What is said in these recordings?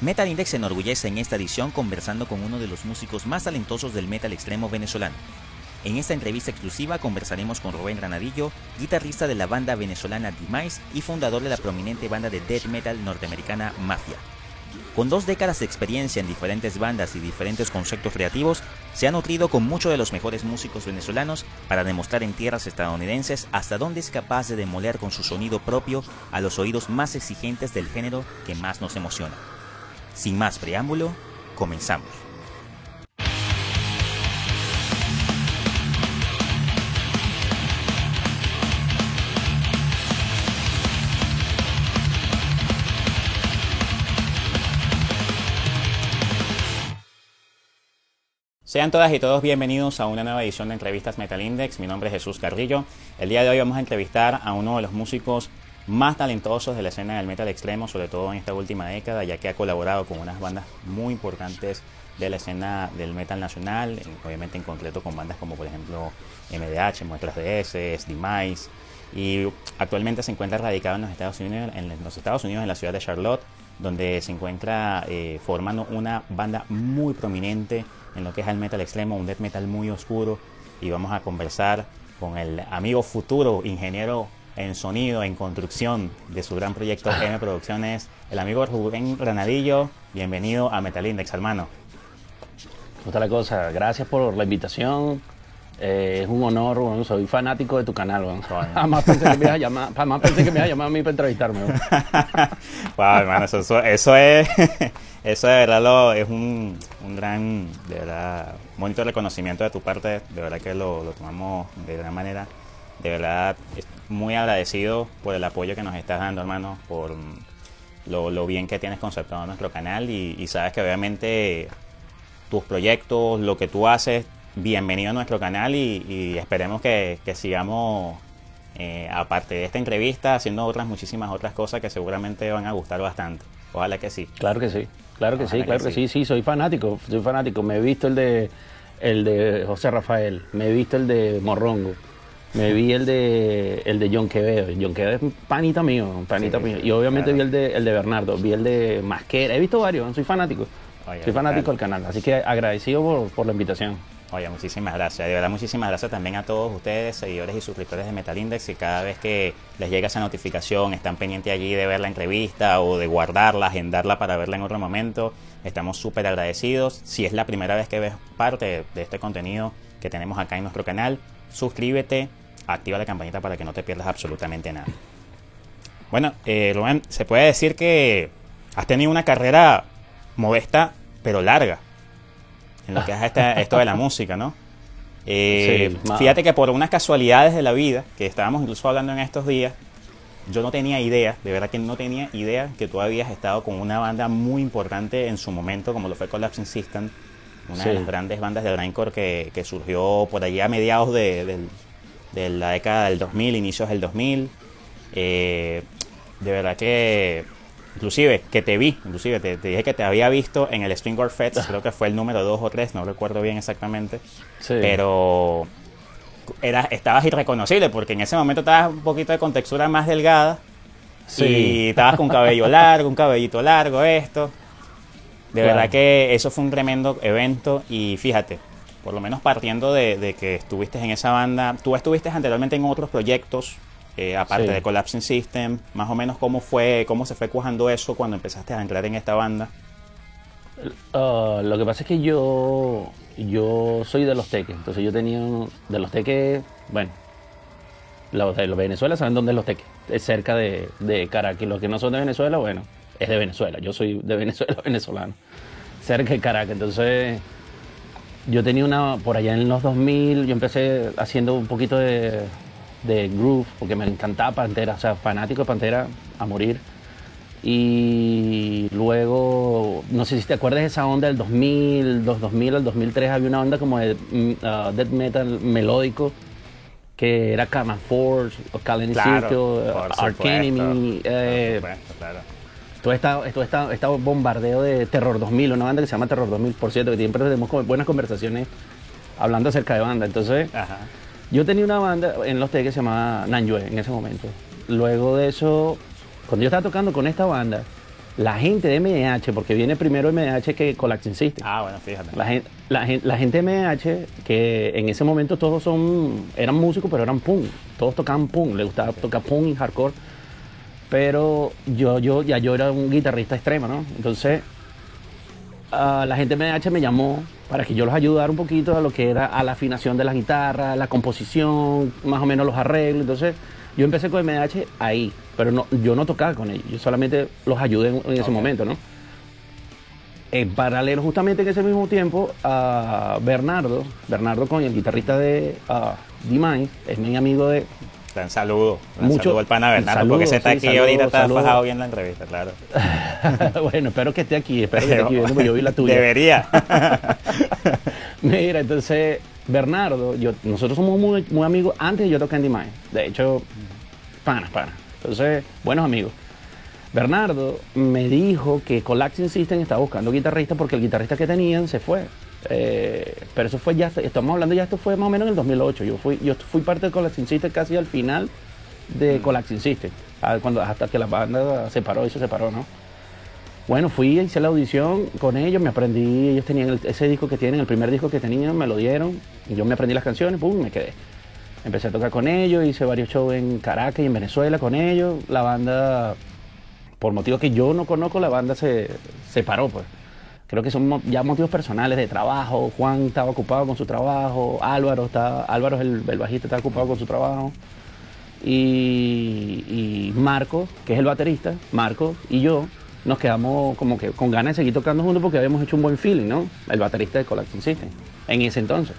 Metal Index se enorgullece en esta edición conversando con uno de los músicos más talentosos del metal extremo venezolano. En esta entrevista exclusiva conversaremos con Rubén Granadillo, guitarrista de la banda venezolana Demise y fundador de la prominente banda de death metal norteamericana Mafia. Con dos décadas de experiencia en diferentes bandas y diferentes conceptos creativos, se ha nutrido con muchos de los mejores músicos venezolanos para demostrar en tierras estadounidenses hasta dónde es capaz de demoler con su sonido propio a los oídos más exigentes del género que más nos emociona. Sin más preámbulo, comenzamos. Sean todas y todos bienvenidos a una nueva edición de entrevistas Metal Index. Mi nombre es Jesús Carrillo. El día de hoy vamos a entrevistar a uno de los músicos más talentososos de la escena del metal extremo, sobre todo en esta última década, ya que ha colaborado con unas bandas muy importantes de la escena del metal nacional, obviamente en concreto con bandas como por ejemplo MDH, Muestras de S, Demise, y actualmente se encuentra radicado en los Estados Unidos, en los Estados Unidos, en la ciudad de Charlotte, donde se encuentra eh, formando una banda muy prominente en lo que es el metal extremo, un death metal muy oscuro, y vamos a conversar con el amigo futuro ingeniero en sonido, en construcción de su gran proyecto M Producciones, el amigo Rubén Granadillo. Bienvenido a Metal Index, hermano. ¿Cómo está la cosa? Gracias por la invitación. Eh, es un honor, soy fanático de tu canal. Jamás pensé que me ibas a llamar, jamás pensé que me ibas a llamar a mí para entrevistarme. wow, hermano, eso, eso, es, eso de verdad lo, es un, un, gran, de verdad, bonito reconocimiento de tu parte. De verdad que lo, lo tomamos de gran manera. De verdad, muy agradecido por el apoyo que nos estás dando, hermano, por lo, lo bien que tienes conceptuado nuestro canal y, y, sabes que obviamente tus proyectos, lo que tú haces, bienvenido a nuestro canal y, y esperemos que, que sigamos, eh, aparte de esta entrevista, haciendo otras muchísimas otras cosas que seguramente van a gustar bastante. Ojalá que sí. Claro que sí, claro que sí, claro que, sí. sí, soy fanático, soy fanático. Me he visto el de, el de José Rafael, me he visto el de Morrongo. Me vi el de el de John Quevedo. John Quevedo es panita mío, panita sí, mío. Y obviamente claro. vi el de, el de Bernardo, vi el de Masquera. He visto varios, soy fanático. Oye, soy fanático del canal. Así que agradecido por, por, la invitación. Oye, muchísimas gracias. De verdad, muchísimas gracias también a todos ustedes, seguidores y suscriptores de Metal Index. Y cada vez que les llega esa notificación, están pendientes allí de ver la entrevista o de guardarla, agendarla para verla en otro momento. Estamos súper agradecidos. Si es la primera vez que ves parte de este contenido que tenemos acá en nuestro canal, suscríbete, activa la campanita para que no te pierdas absolutamente nada. Bueno, eh, Rubén, se puede decir que has tenido una carrera modesta, pero larga, en lo que es esta, esto de la música, ¿no? Eh, sí, fíjate que por unas casualidades de la vida, que estábamos incluso hablando en estos días, yo no tenía idea, de verdad que no tenía idea que tú habías estado con una banda muy importante en su momento, como lo fue Collapsing System, una sí. de las grandes bandas de grindcore que, que surgió por allí a mediados de, del de la década del 2000, inicios del 2000. Eh, de verdad que, inclusive, que te vi, inclusive te, te dije que te había visto en el Stringcore Fest, creo que fue el número 2 o 3, no recuerdo bien exactamente. Sí. Pero era, estabas irreconocible porque en ese momento estabas un poquito de contextura más delgada. Sí. Y estabas con cabello largo, un cabellito largo, esto. De claro. verdad que eso fue un tremendo evento y fíjate, por lo menos partiendo de, de, que estuviste en esa banda, tú estuviste anteriormente en otros proyectos, eh, aparte sí. de Collapsing System, más o menos cómo fue, cómo se fue cuajando eso cuando empezaste a entrar en esta banda. Uh, lo que pasa es que yo, yo soy de los teques, entonces yo tenía de los teques, bueno, los de los Venezuela saben dónde es los teques, es cerca de, de Caracas, los que no son de Venezuela, bueno, es de Venezuela, yo soy de Venezuela venezolano, cerca de Caracas, entonces yo tenía una, por allá en los 2000, yo empecé haciendo un poquito de, de groove, porque me encantaba Pantera, o sea, fanático de Pantera a morir. Y luego, no sé si te acuerdas de esa onda del 2000, los 2000 al 2003, había una onda como de uh, death metal melódico, que era Karma Force, claro, Circle, Arch Enemy. Eh, claro todo esta, todo esta, esta, bombardeo de Terror 2000, una banda que se llama Terror 2000, por cierto, que siempre tenemos buenas conversaciones hablando acerca de banda. Entonces, Ajá. yo tenía una banda en Los T que se llamaba Nanyue en ese momento. Luego de eso, cuando yo estaba tocando con esta banda, la gente de MDH, porque viene primero MDH que Collapsing System. Ah, bueno, fíjate. La gente, la, la gente de MDH, que en ese momento todos son, eran músicos, pero eran punk. Todos tocaban punk, les gustaba tocar punk y hardcore. Pero yo, yo, ya yo era un guitarrista extremo, ¿no? Entonces, la gente de MDH me llamó para que yo los ayudara un poquito a lo que era a la afinación de la guitarra, la composición, más o menos los arreglos. Entonces, yo empecé con MDH ahí, pero no, yo no tocaba con ellos, yo solamente los ayudé en, en ese momento, ¿no? En paralelo, justamente en ese mismo tiempo, a Bernardo, Bernardo Coña, el guitarrista de uh, D-Mind, es mi amigo de. Un saludo. Un Mucho- saludo al pana Bernardo, saludo, porque se está sí, aquí saludo, ahorita, está saludo. fajado bien la entrevista, claro. bueno, espero que esté aquí, espero que esté aquí viendo, porque yo vi la tuya. Debería. Mira, entonces, Bernardo, yo, nosotros somos muy, muy amigos antes de yo tocar en D-Mind. De hecho, panas, panas. Entonces, buenos amigos. Bernardo me dijo que Collapsing System estaba buscando guitarrista porque el guitarrista que tenían se fue. Eh, pero eso fue ya, estamos hablando ya, esto fue más o menos en el 2008. Yo fui, yo fui parte de Collapsing System casi al final de Collapsing System, ah, cuando, hasta que la banda se paró y se separó, ¿no? Bueno, fui, hice la audición con ellos, me aprendí, ellos tenían el- ese disco que tienen, el primer disco que tenían, me lo dieron, y yo me aprendí las canciones, pum, me quedé. Empecé a tocar con ellos, hice varios shows en Caracas y en Venezuela con ellos. La banda, por motivos que yo no conozco, la banda se separó, pues. Creo que son ya motivos personales de trabajo. Juan estaba ocupado con su trabajo, Álvaro, está, Álvaro es el, bajista, está ocupado con su trabajo. Y, Marco, que es el baterista, Marco y yo nos quedamos como que con ganas de seguir tocando juntos porque habíamos hecho un buen feeling, ¿no? El baterista de Collapsing System, en ese entonces.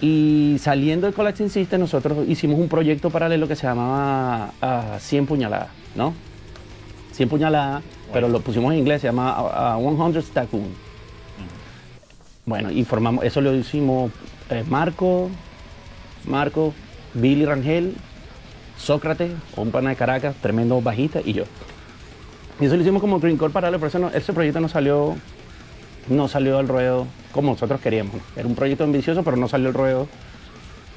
Y saliendo de Collapsing System, nosotros hicimos un proyecto paralelo que se llamaba ah, 100 puñaladas, ¿no? 100 puñaladas, pero lo pusimos en inglés, se llama ah, 100 Stackoon. Bueno, y formamos, eso lo hicimos eh, Marco, Marco, Billy Rangel, Sócrates, un pana de Caracas, tremendo bajista, y yo. Y eso lo hicimos como Green Core paralelo, pero ese, no- ese proyecto no salió, no salió al ruedo como nosotros queríamos. Era un proyecto ambicioso, pero no salió al ruedo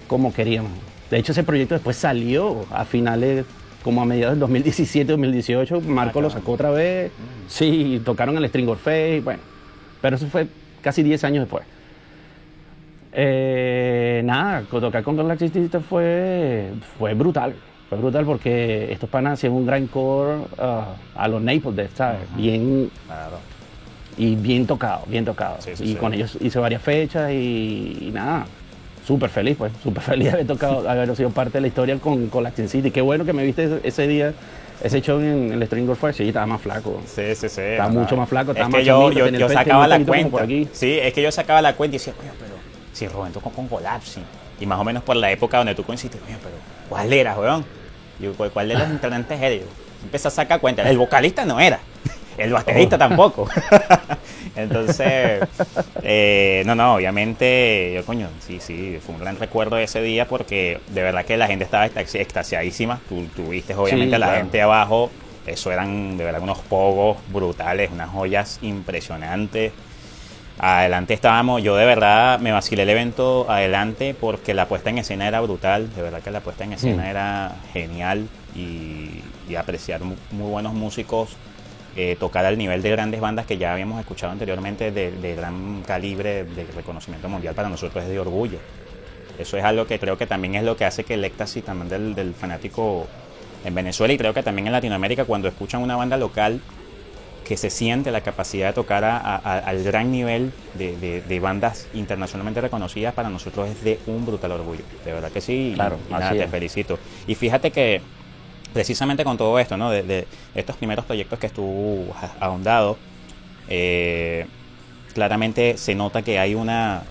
como queríamos. De hecho, ese proyecto después salió a finales, como a mediados del 2017, 2018. Marco lo sacó otra vez. Sí, tocaron el String Face, bueno. Pero eso fue casi 10 años después. Eh, nada, tocar con Galaxy fue, fue brutal. Fue brutal porque estos panas hacían un gran core ah, a los Naples Death, ¿sabes? Bien, Claro. y bien tocado, bien tocado. Sí, sí, y sí. con ellos hice varias fechas y, y nada, súper feliz, pues, súper feliz de haber tocado, haber sido parte de la historia con, con la City. Qué bueno que me viste ese, día, ese show en el String Force, sí, estaba más flaco. Sí, sí, sí. Está ajá. mucho más flaco, está es más que yo, yo, yo sacaba la cuenta. Sí, es que yo sacaba la cuenta y decía, coño, pero si Rubén tocó con Collapsing. Y más o menos por la época donde tú coincidiste, coño, pero ¿cuál era, weón? Yo, ¿cuál, cuál de los integrantes era? Yo empecé a sacar cuenta. El vocalista no era. El baterista Oh. tampoco. Entonces, eh, no, no, obviamente, yo, coño, sí, sí, fue un gran recuerdo de ese día porque de verdad que la gente estaba extasi- extasiadísima. Tú, tú viste, obviamente, Sí, la claro. gente abajo. Eso eran de verdad unos pogos brutales, unas joyas impresionantes. Adelante estábamos, yo de verdad me vacilé el evento adelante porque la puesta en escena era brutal, de verdad que la puesta en escena Mm. era genial y, y apreciar mu- muy, buenos músicos, eh, tocar al nivel de grandes bandas que ya habíamos escuchado anteriormente de, de gran calibre, de reconocimiento mundial para nosotros es de orgullo. Eso es algo que creo que también es lo que hace que el éxtasis también del, del fanático en Venezuela y creo que también en Latinoamérica cuando escuchan una banda local que se siente la capacidad de tocar a- a- a- al gran nivel de, de- de bandas internacionalmente reconocidas, para nosotros es de un brutal orgullo. De verdad que sí. Claro, y nada, te felicito. Y fíjate que precisamente con todo esto, ¿no? De, estos primeros proyectos que tú has ahondado, eh, claramente se nota que hay una,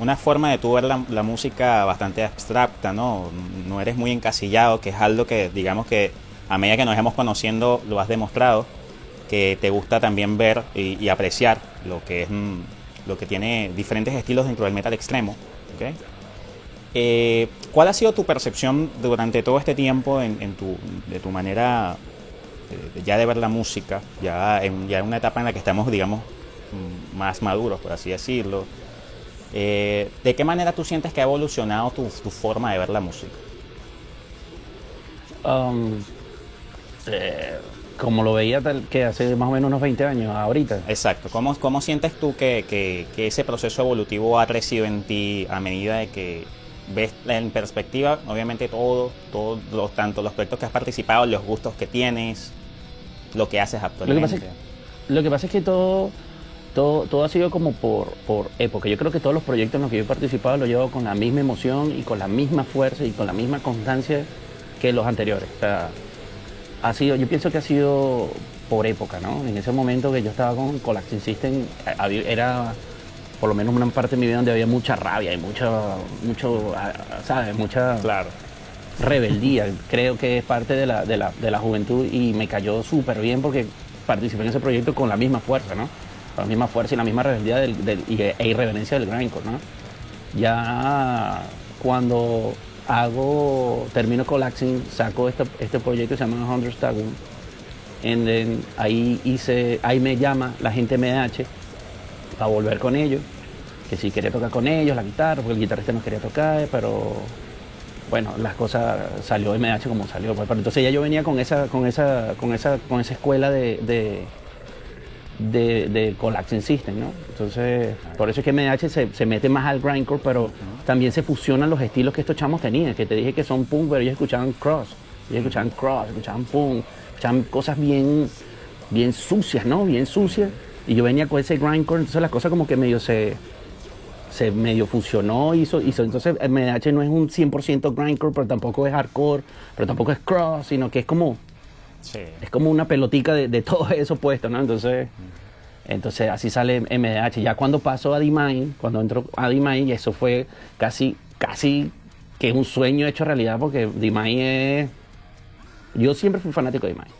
una forma de tú ver la, música bastante abstracta, ¿no? No eres muy encasillado, que es algo que, digamos que a medida que nos hemos conociendo, lo has demostrado, que te gusta también ver y, apreciar lo que es mm, lo que tiene diferentes estilos dentro del metal extremo. ¿ok? Eh, ¿Cuál ha sido tu percepción durante todo este tiempo en, en tu, de tu manera eh, ya de ver la música, ya en, ya en una etapa en la que estamos, digamos, mm, más maduros, por así decirlo? Eh, ¿De qué manera tú sientes que ha evolucionado tu, tu forma de ver la música? Um, eh, como lo veía tal que hace más o menos unos 20 años, ahorita. Exacto. ¿Cómo, cómo sientes tú que, que, que ese proceso evolutivo ha crecido en ti a medida de que ves en perspectiva, obviamente todo, todos los, tanto los proyectos que has participado, los gustos que tienes, lo que haces Lo que actualmente? pasa es, lo que, pasa es que todo, todo, todo ha sido como por, por época. Yo creo que todos los proyectos en los que yo he participado lo llevo con la misma emoción y con la misma fuerza y con la misma constancia que los anteriores. O sea, ha sido, yo pienso que ha sido por época, ¿no? En ese momento que yo estaba con Collapsing System, era por lo menos una parte de mi vida donde había mucha rabia y mucho, mucho, ah, ¿sabes? Mucha Claro. rebeldía. Creo que es parte de la, de la, de la juventud y me cayó súper bien porque participé en ese proyecto con la misma fuerza, ¿no? Con la misma fuerza y la misma rebeldía del, del- y, e irreverencia del grindcore, ¿no? Ya cuando hago, termino Collapsing, saco este, este proyecto que se llama Hundred Stagun. And then ahí hice, ahí me llama la gente MDH para volver con ellos, que si quería tocar con ellos la guitarra, porque el guitarrista no quería tocar, pero bueno, las cosas salió MH como salió. pues, Pero entonces ya yo venía con esa, con esa, con esa, con esa escuela de, de, de, de Collapsing System, ¿no? Entonces, por eso es que MH se, se mete más al grindcore, pero también se fusionan los estilos que estos chamos tenían, que te dije que son punk, pero ellos escuchaban cross, ellos escuchaban cross, escuchaban punk, escuchaban cosas bien, bien sucias, ¿no? Bien sucias. Y yo venía con ese grindcore, entonces las cosas como que medio se, se medio fusionó, hizo, hizo. Entonces MDH no es un 100% grindcore, pero tampoco es hardcore, pero tampoco es cross, sino que es como, Sí. es como una pelotica de, de todo eso puesto, ¿no? Entonces, entonces así sale MDH. Ya cuando pasó a D-Mine, cuando entró a D-Mine, eso fue casi, casi que un sueño hecho realidad, porque D-Mine es... Yo siempre fui fanático de D-Mine.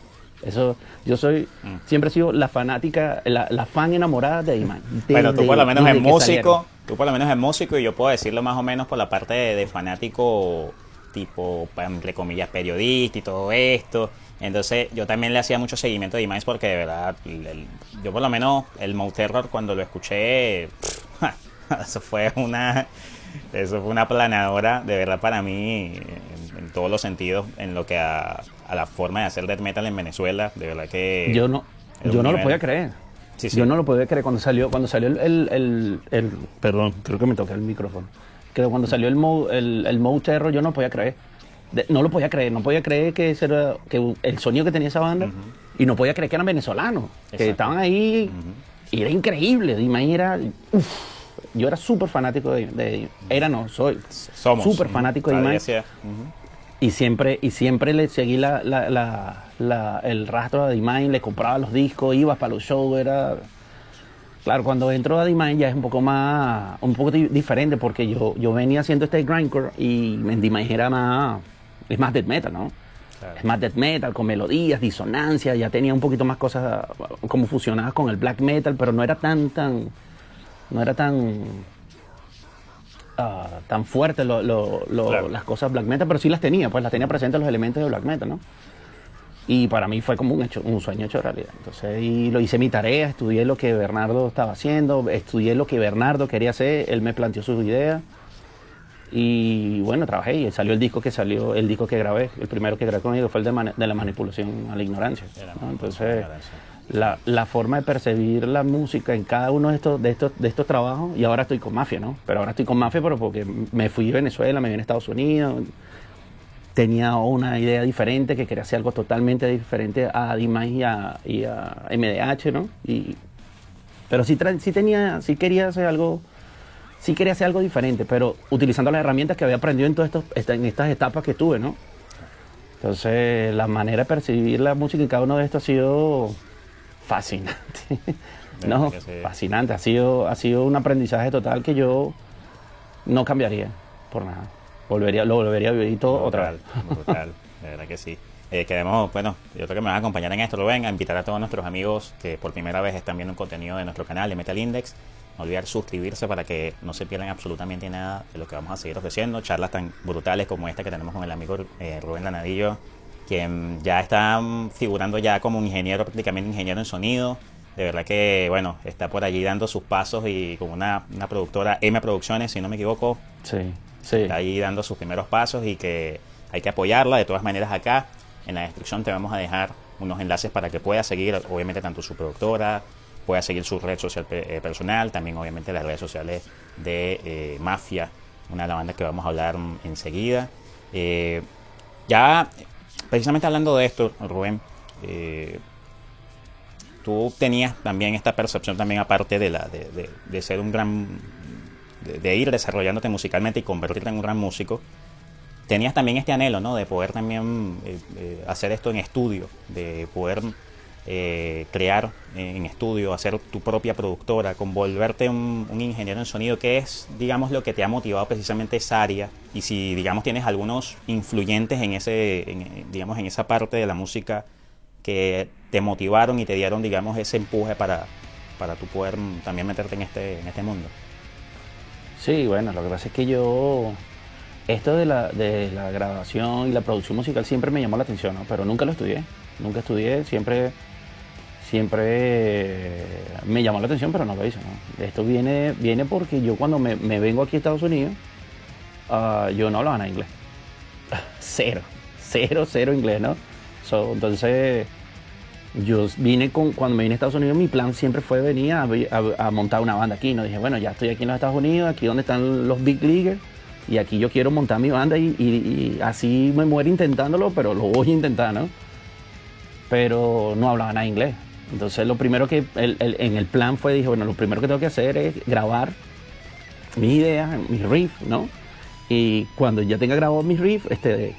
Eso, yo soy, siempre he sido la fanática, la, la fan enamorada de D-Mine. Bueno, tú por lo menos desde es que músico, tú por lo menos es músico y yo puedo decirlo más o menos por la parte de, de fanático tipo, entre comillas, periodista y todo esto. Entonces yo también le hacía mucho seguimiento de imágenes porque de verdad, el- el- yo por lo menos el Mow Terror cuando lo escuché, eso fue una... Eso fue una planadora, de verdad, para mí, en, en todos los sentidos, en lo que a, a la forma de hacer death metal en Venezuela, de verdad que... Yo no, yo no lo podía creer. Sí, sí. Yo no lo podía creer cuando salió, cuando salió el, el, el- el- perdón, creo que me toqué el micrófono. Que cuando salió el Mo, el, el Mo Terror, yo no podía creer. De- no lo podía creer, no podía creer que ese era que el sonido que tenía esa banda y no podía creer que eran venezolanos, que estaban ahí y era increíble. Dime, era, uf, yo era súper fanático de, de- era no, soy Somos. súper fanático de Iman. sea. Y siempre, y siempre le seguí la, la- la- la- el rastro de Dimine, le compraba los discos, iba para los shows, era... Claro, cuando entro a Dimine ya es un poco más, un poco di- diferente porque yo, yo venía haciendo este grindcore y en Dimine era más, es más death metal, ¿no? Claro. Es más death metal, con melodías, disonancias, ya tenía un poquito más cosas como fusionadas con el black metal, pero no era tan, tan, no era tan, ah, tan fuerte lo- lo- lo- Claro. las cosas black metal, pero sí las tenía, pues las tenía presentes los elementos de black metal, ¿no? Y para mí fue como un, hecho, un sueño hecho realidad. Entonces, y lo hice mi tarea, estudié lo que Bernardo estaba haciendo, estudié lo que Bernardo quería hacer, él me planteó sus ideas. Y bueno, trabajé y salió el disco que salió, el disco que grabé, el primero que grabé conmigo fue el de, la manipulación a la ignorancia. Entonces, ignorancia. La, la forma de percibir la música en cada uno de estos, de estos, de estos trabajos, y ahora estoy con Mafia, ¿no? Pero ahora estoy con Mafia, pero porque me fui a Venezuela, me vine a Estados Unidos, tenía una idea diferente, que quería hacer algo totalmente diferente a D-Max y a, MDH, ¿no? Y, pero sí, sí tenía, sí quería hacer algo, sí quería hacer algo diferente, pero utilizando las herramientas que había aprendido en, todos estos, en estas etapas que tuve, ¿no? Entonces, la manera de percibir la música en cada uno de estos ha sido fascinante. no, sí. fascinante. Ha sido, ha sido un aprendizaje total que yo no cambiaría por nada. Volvería, lo volvería a vivir todo otra vez. Brutal, de verdad que sí. Eh, queremos, bueno, yo creo que me van a acompañar en esto, Rubén, a invitar a todos nuestros amigos que por primera vez están viendo un contenido de nuestro canal de Metal Index. No olvidar suscribirse para que no se pierdan absolutamente nada de lo que vamos a seguir ofreciendo. Charlas tan brutales como esta que tenemos con el amigo eh, Rubén Lanadillo, quien ya está mm, figurando ya como un ingeniero, prácticamente ingeniero en sonido. De verdad que, bueno, está por allí dando sus pasos y con una, una productora, M Producciones, si no me equivoco, Sí, sí. está ahí dando sus primeros pasos y que hay que apoyarla. De todas maneras, acá en la descripción te vamos a dejar unos enlaces para que pueda seguir, obviamente, tanto su productora, pueda seguir su red social eh, personal, también, obviamente, las redes sociales de eh, Mafia, una de las bandas que vamos a hablar enseguida. ya, precisamente hablando de esto, Rubén, tú tenías también esta percepción también aparte de la de, de, ser un gran de, ir desarrollándote musicalmente y convertirte en un gran músico tenías también este anhelo no de poder también eh, eh, hacer esto en estudio de poder eh, crear en estudio hacer tu propia productora convolverte un, ingeniero en sonido que es digamos lo que te ha motivado precisamente esa área y si digamos tienes algunos influyentes en ese digamos en esa parte de la música que te motivaron y te dieron, digamos, ese empuje para, para tú poder también meterte en este, en este mundo? Sí, bueno, lo que pasa es que yo, esto de la, de la grabación y la producción musical siempre me llamó la atención, ¿no? pero nunca lo estudié, nunca estudié, siempre, siempre me llamó la atención, pero no lo hice. Esto viene, viene porque yo cuando me, vengo aquí a Estados Unidos, ah, yo no hablaba nada inglés. cero, cero, cero inglés, ¿no? entonces, yo vine con, cuando me vine a Estados Unidos, mi plan siempre fue venir a, montar una banda aquí. No dije, bueno, ya estoy aquí en los Estados Unidos, aquí donde están los big leaguers, y aquí yo quiero montar mi banda y, así me muero intentándolo, pero lo voy a intentar, ¿no? Pero no hablaba nada inglés. Entonces, lo primero que en el plan fue, dije, bueno, lo primero que tengo que hacer es grabar mis ideas, mis riffs, ¿no? Y cuando ya tenga grabado mis riffs, este,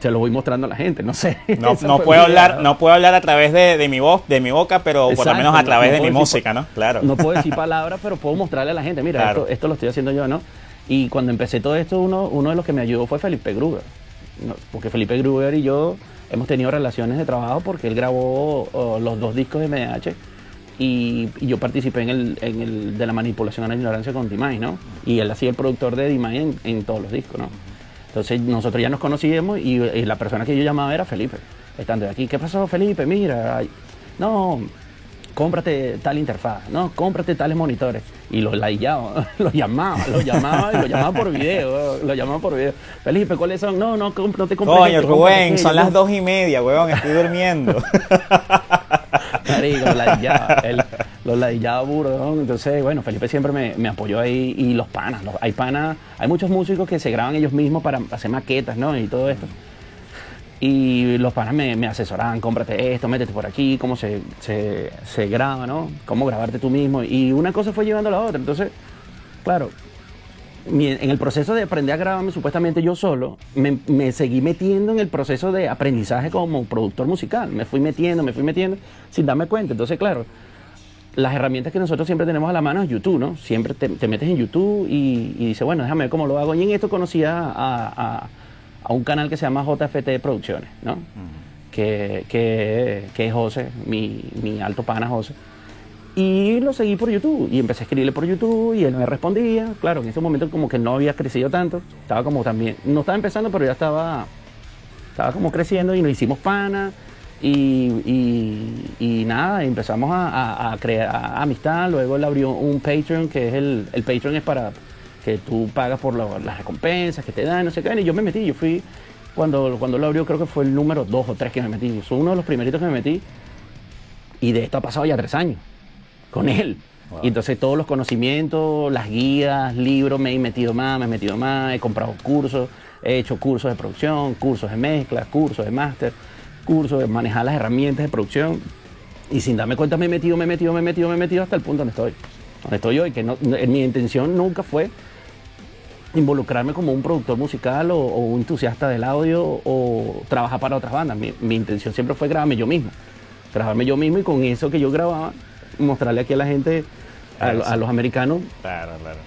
se lo voy mostrando a la gente, no sé. No, no puedo hablar, no puedo hablar a través de, mi voz, de mi boca, pero por lo menos a través de mi música, ¿no? Claro. No puedo decir palabras, pero puedo mostrarle a la gente, mira, esto, lo estoy haciendo yo, ¿no? Y cuando empecé todo esto, uno, uno de los que me ayudó fue Felipe Gruber. Porque Felipe Gruber y yo hemos tenido relaciones de trabajo porque él grabó oh, los dos discos de MDH y, yo participé en el, en el, de la manipulación a la ignorancia con Dimay, ¿no? Y él hacía el productor de Dimay en, en todos los discos, ¿no? Entonces nosotros ya nos conocíamos y, la persona que yo llamaba era Felipe, estando aquí. ¿Qué pasó, Felipe? Mira, no, cómprate tal interfaz, no, cómprate tales monitores. Y los laillaba, los llamaba, los llamaba y los llamaba por video, los llamaba por video. Felipe, ¿cuáles son? No, no, no te compres. Coño, Rubén, son las dos y media, weón, estoy durmiendo. Marico, ladillaba, él, los ladillaba burro, Entonces, bueno, Felipe siempre me, apoyó ahí y los panas, hay panas, hay muchos músicos que se graban ellos mismos para hacer maquetas, ¿no? Y todo esto. Y los panas me, me asesoraban, cómprate esto, métete por aquí, cómo se, se, graba, ¿no? Cómo grabarte tú mismo. Y una cosa fue llevando a la otra. Entonces, claro, en el proceso de aprender a grabarme supuestamente yo solo, me, me, seguí metiendo en el proceso de aprendizaje como productor musical. Me fui metiendo, me fui metiendo sin darme cuenta. Entonces, claro, las herramientas que nosotros siempre tenemos a la mano es YouTube, ¿no? Siempre te, metes en YouTube y, y dices, bueno, déjame ver cómo lo hago. Y en esto conocí a, un canal que se llama JFT Producciones, ¿no? que, que, que, es José, mi, mi alto pana José y lo seguí por YouTube y empecé a escribirle por YouTube y él me respondía. Claro, en ese momento como que no había crecido tanto, estaba como también, no estaba empezando, pero ya estaba, estaba como creciendo y nos hicimos pana y, y, nada, empezamos a, crear amistad. Luego él abrió un Patreon, que es el, el Patreon es para que tú pagas por las recompensas que te dan, no sé qué. Y yo me metí, yo fui, cuando, cuando lo abrió creo que fue el número dos o tres que me metí. Fue uno de los primeritos que me metí. Y de esto ha pasado ya tres años con él. Y entonces todos los conocimientos, las guías, libros, me he metido más, me he metido más, he comprado cursos, he hecho cursos de producción, cursos de mezcla, cursos de máster, cursos de manejar las herramientas de producción. Y sin darme cuenta me he metido, me he metido, me he metido, me he metido hasta el punto donde estoy. Donde estoy hoy, que no, mi intención nunca fue involucrarme como un productor musical o, un entusiasta del audio o trabajar para otras bandas. Mi, mi intención siempre fue grabarme yo mismo. Grabarme yo mismo y con eso que yo grababa mostrarle aquí a la gente, a, los americanos. Claro, claro.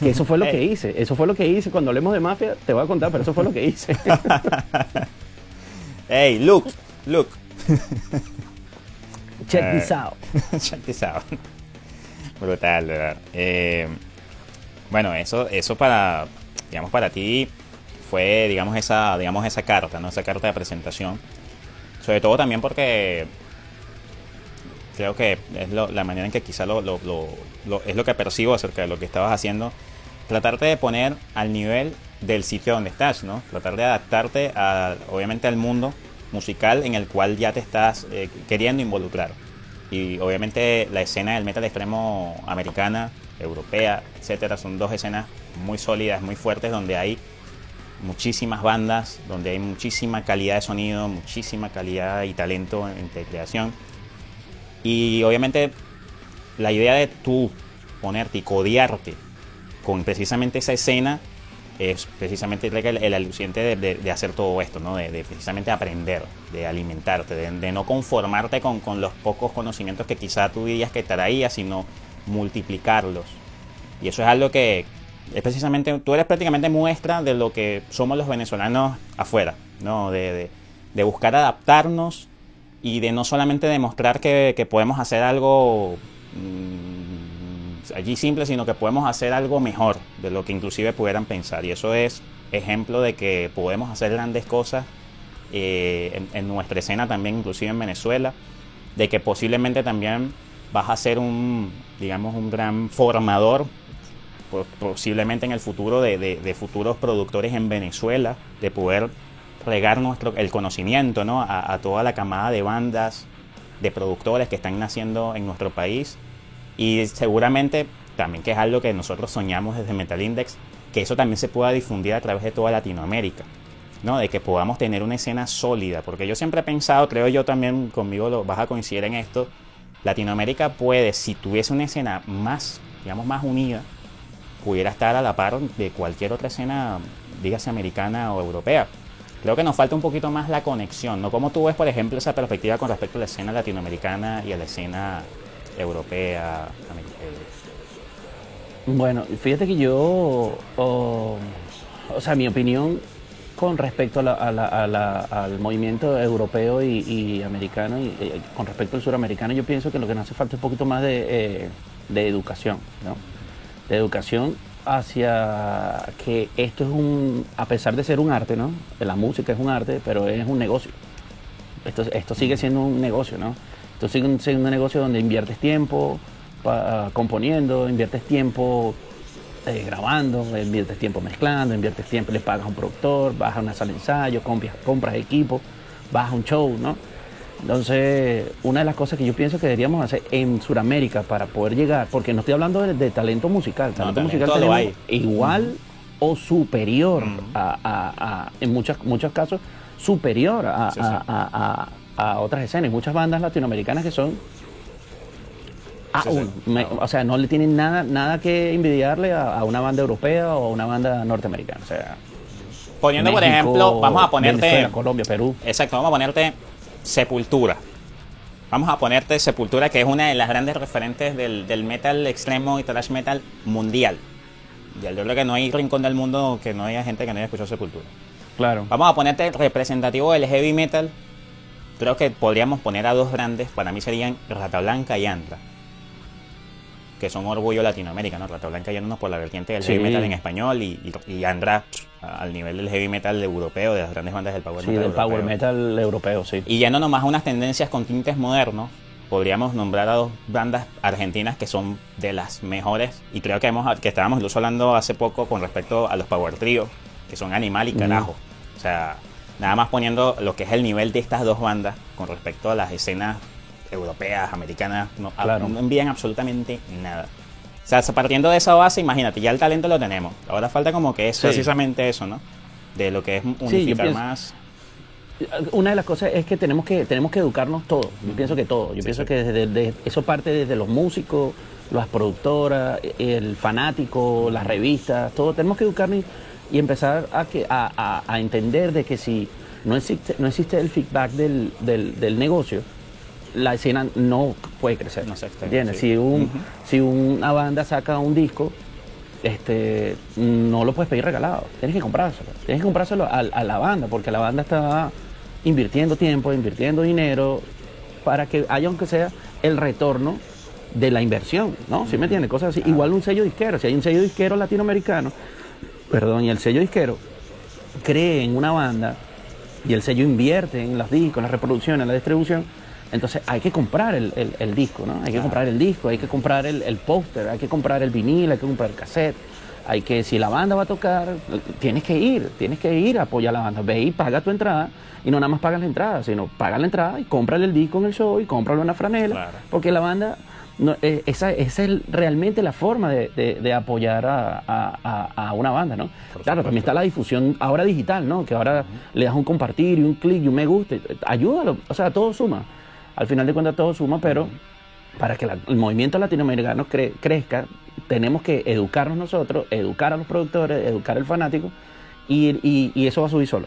Que eso fue lo que hice. Eso fue lo que hice. Cuando hablemos de mafia, te voy a contar, pero eso fue lo que hice. hey, look, look. Check this out. Check this out. Brutal, verdad. Eh, bueno, eso, eso para, digamos, para ti fue, digamos, esa, digamos, esa carta, ¿no? Esa carta de presentación. Sobre todo también porque creo que es la manera en que quizá lo, es lo que percibo acerca de lo que estabas haciendo. Tratarte de poner al nivel del sitio donde estás, ¿no? Tratar de adaptarte, a, obviamente, al mundo musical en el cual ya te estás eh, queriendo involucrar. Y obviamente la escena del metal extremo americana, europea, etcétera, son dos escenas muy sólidas, muy fuertes, donde hay muchísimas bandas, donde hay muchísima calidad de sonido, muchísima calidad y talento en, creación. Y obviamente la idea de tú ponerte y codiarte con precisamente esa escena es precisamente el, el de, hacer todo esto, ¿no? de, precisamente aprender, de alimentarte, de, no conformarte con, con, los pocos conocimientos que quizá tú dirías que traías, sino multiplicarlos. Y eso es algo que, es precisamente, tú eres prácticamente muestra de lo que somos los venezolanos afuera, ¿no? De, buscar adaptarnos y de no solamente demostrar que, podemos hacer algo mm, allí simple, sino que podemos hacer algo mejor de lo que inclusive pudieran pensar. Y eso es ejemplo de que podemos hacer grandes cosas eh, en, nuestra escena también, inclusive en Venezuela, de que posiblemente también vas a ser un, digamos, un gran formador posiblemente en el futuro de, futuros productores en Venezuela, de poder regar nuestro, el conocimiento ¿no? a, toda la camada de bandas, de productores que están naciendo en nuestro país. Y seguramente también que es algo que nosotros soñamos desde Metal Index, que eso también se pueda difundir a través de toda Latinoamérica. ¿no? de que podamos tener una escena sólida, porque yo siempre he pensado, creo yo también conmigo lo vas a coincidir en esto, Latinoamérica puede, si tuviese una escena más, digamos, más unida, pudiera estar a la par de cualquier otra escena, dígase americana o europea. Creo que nos falta un poquito más la conexión, ¿no? ¿Cómo tú ves, por ejemplo, esa perspectiva con respecto a la escena latinoamericana y a la escena europea? Bueno, fíjate que yo, o, sea, mi opinión con respecto al movimiento europeo y, americano y, eh, con respecto al suramericano, yo pienso que lo que nos hace falta es un poquito más de, eh, de educación, ¿no? de educación hacia que esto es un, a pesar de ser un arte, ¿no? La música es un arte, pero es un negocio. Esto, esto sigue siendo un negocio, ¿no? Esto sigue siendo un negocio donde inviertes tiempo componiendo, inviertes tiempo eh, grabando, inviertes tiempo mezclando, inviertes tiempo, le pagas a un productor, vas a una sala de ensayo, compras, compras equipo, vas a un show, ¿no? Entonces, una de las cosas que yo pienso que deberíamos hacer en Sudamérica para poder llegar, porque no estoy hablando de, talento musical, talento musical tenemos igual o superior a, en muchos, muchos casos, superior a, otras escenas. muchas bandas latinoamericanas que son o sea, no le tienen nada, nada que envidiarle a, una banda europea o a una banda norteamericana. O sea, poniendo por ejemplo, vamos a ponerte Colombia, Perú. Exacto, vamos a ponerte Sepultura. Vamos a ponerte Sepultura, que es una de las grandes referentes del, metal extremo y thrash metal mundial. Yo creo que no hay rincón del mundo que no haya gente que no haya escuchado Sepultura. Claro. Vamos a ponerte representativo del heavy metal. Creo que podríamos poner a dos grandes. Para mí serían Rata Blanca y Andra que son orgullo Latinoamérica, ¿no? Rata Blanca yéndonos por la vertiente del heavy metal en español y, y, Andra al nivel del heavy metal europeo, de las grandes bandas del power sí, metal. del power metal europeo, sí. Y yéndonos más a unas tendencias con tintes modernos, podríamos nombrar a dos bandas argentinas que son de las mejores y creo que hemos que estábamos incluso hablando hace poco con respecto a los Power Trio, que son Animal y Carajo. O sea, nada más poniendo lo que es el nivel de estas dos bandas con respecto a las escenas europeas, americanas, no, envían absolutamente nada. O sea, partiendo de esa base, imagínate, ya el talento lo tenemos. Ahora falta como que es precisamente eso, ¿no? De lo que es unificar más. Una de las cosas es que tenemos que tenemos que educarnos todos. Yo pienso que todo. Yo pienso que desde, eso parte desde los músicos, las productoras, el fanático, las revistas, todo. Tenemos que educarnos y, empezar a, que, a, a, entender de que si no existe, no existe el feedback del, del, del negocio, la escena no puede crecer. No ¿Entiendes? Si, un, si una banda saca un disco, este, no lo puedes pedir regalado. Tienes que comprárselo. Tienes que comprárselo a, la banda, porque la banda está invirtiendo tiempo, invirtiendo dinero, para que haya, aunque sea, el retorno de la inversión, ¿no? ¿Sí me entiendes? Cosas así. Igual un sello disquero. Si hay un sello disquero latinoamericano, perdón, y el sello disquero cree en una banda y el sello invierte en los discos, en la reproducción, en la distribución, entonces hay que comprar el, disco, ¿no? Hay que comprar el disco, hay que comprar el, póster, hay que comprar el vinil, hay que comprar el cassette, hay que, si la banda va a tocar, tienes que ir, tienes que ir a apoyar a la banda. Ve y paga tu entrada, y no nada más pagas la entrada, sino paga la entrada y cómprale el disco en el show y cómprale una franela, Claro. porque la banda, no, eh, esa, esa es realmente la forma de, de- de apoyar a, a- a- a una banda, ¿no? Claro, también está la difusión ahora digital, ¿no? Que ahora le das un compartir y un clic y un me gusta, ayúdalo, o sea, todo suma. Al final de cuentas todo suma, pero para que la- el movimiento latinoamericano cre- crezca, tenemos que educarnos nosotros, educar a los productores, educar al fanático, y, y- y eso va a subir solo.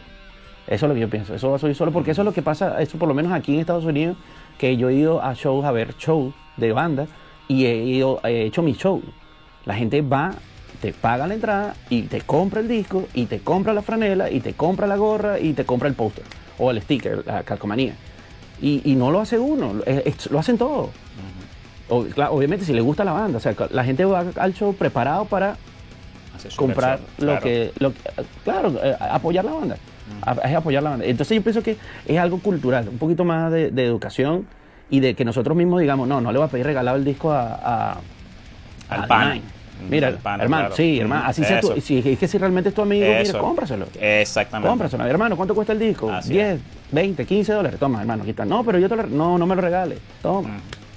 Eso es lo que yo pienso, eso va a subir solo, porque eso es lo que pasa, eso por lo menos aquí en Estados Unidos, que yo he ido a shows a ver shows de banda y he, ido, he hecho mi show. La gente va, te paga la entrada y te compra el disco y te compra la franela y te compra la gorra y te compra el póster o el sticker, la calcomanía. Y, y no lo hace uno, lo hacen todos. O- claro, obviamente si le gusta la banda, o sea, la gente va al show preparado para comprar versión, lo claro. que, lo que- claro, eh, apoyar la banda, Es apoyar la banda. Entonces yo pienso que es algo cultural, un poquito más de, de educación y de que nosotros mismos digamos, no, no le voy a pedir regalado el disco a, a- Al a pana. Nine. Mira, hermano, claro. sí, hermano, así sea si es que si realmente es tu amigo, mira, cómpraselo. Exactamente. Cómpraselo, hermano, ¿cuánto cuesta el disco? Así 10, 20, 15 dólares. Toma, hermano, aquí está. No, pero yo te lo, no, no me lo regales. Toma.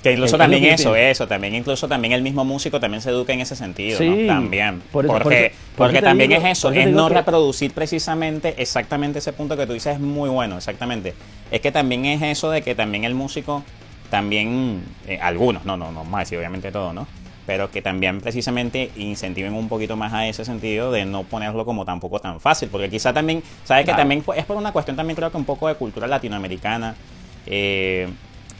Que incluso Es- también que eso, eso, también incluso también el mismo músico también se educa en ese sentido, Sí, ¿no? También. por eso- porque por eso- por porque también digo- es eso, es no que- reproducir precisamente exactamente ese punto que tú dices es muy bueno, exactamente. Es que también es eso de que también el músico, también, eh, algunos, no, no, no más decir obviamente todo, ¿no? Pero que también precisamente incentiven un poquito más a ese sentido de no ponerlo como tampoco tan fácil, porque quizá también, ¿sabes? Que Claro. también es por una cuestión también creo que un poco de cultura latinoamericana. Eh,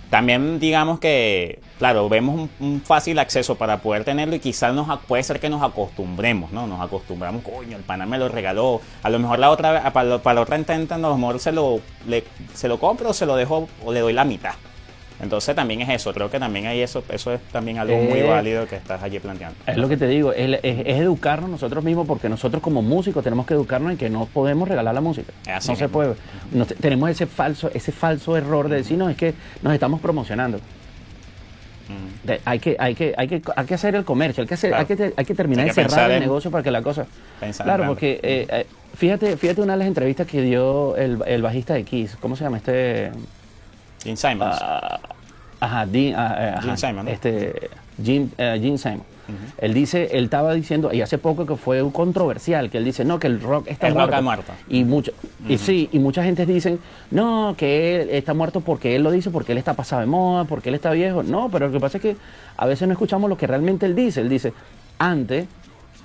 también digamos que, claro, vemos un, fácil acceso para poder tenerlo y quizás nos, puede ser que nos acostumbremos, ¿no? Nos acostumbramos, coño, el pana me lo regaló. A lo mejor la otra para, para la otra intenta, a lo mejor se lo, le- se lo compro o se lo dejo o le doy la mitad. Entonces también es eso, creo que también hay eso, eso es también algo muy válido que estás allí planteando. Es lo que te digo, es, es- es educarnos nosotros mismos porque nosotros como músicos tenemos que educarnos en que no podemos regalar la música. Así no se puede. No tenemos ese falso, ese falso error de decir, no, es que nos estamos promocionando. Mm. De- hay, que, hay, que, hay, que, hay que hacer el comercio, hay que, hacer, Claro. hay que, hay que terminar Hay de cerrar el en- negocio para que la cosa... Claro, porque eh, eh, fíjate, fíjate una de las entrevistas que dio el, el bajista de Kiss, ¿cómo se llama este? Gene Simons. Ah, ajá, Dean- ah, eh, ajá, Gene Simon, ¿no? Este, Jim, eh, Gene Simon. Él dice, él estaba diciendo, y hace poco que fue un controversial, que él dice, no, que el rock está El rock muerto. ha muerto. Y, mucho, y sí, y mucha gente dicen, no, que él está muerto porque él lo dice, porque él está pasado de moda, porque él está viejo. No, pero lo que pasa es que a veces no escuchamos lo que realmente él dice. Él dice, antes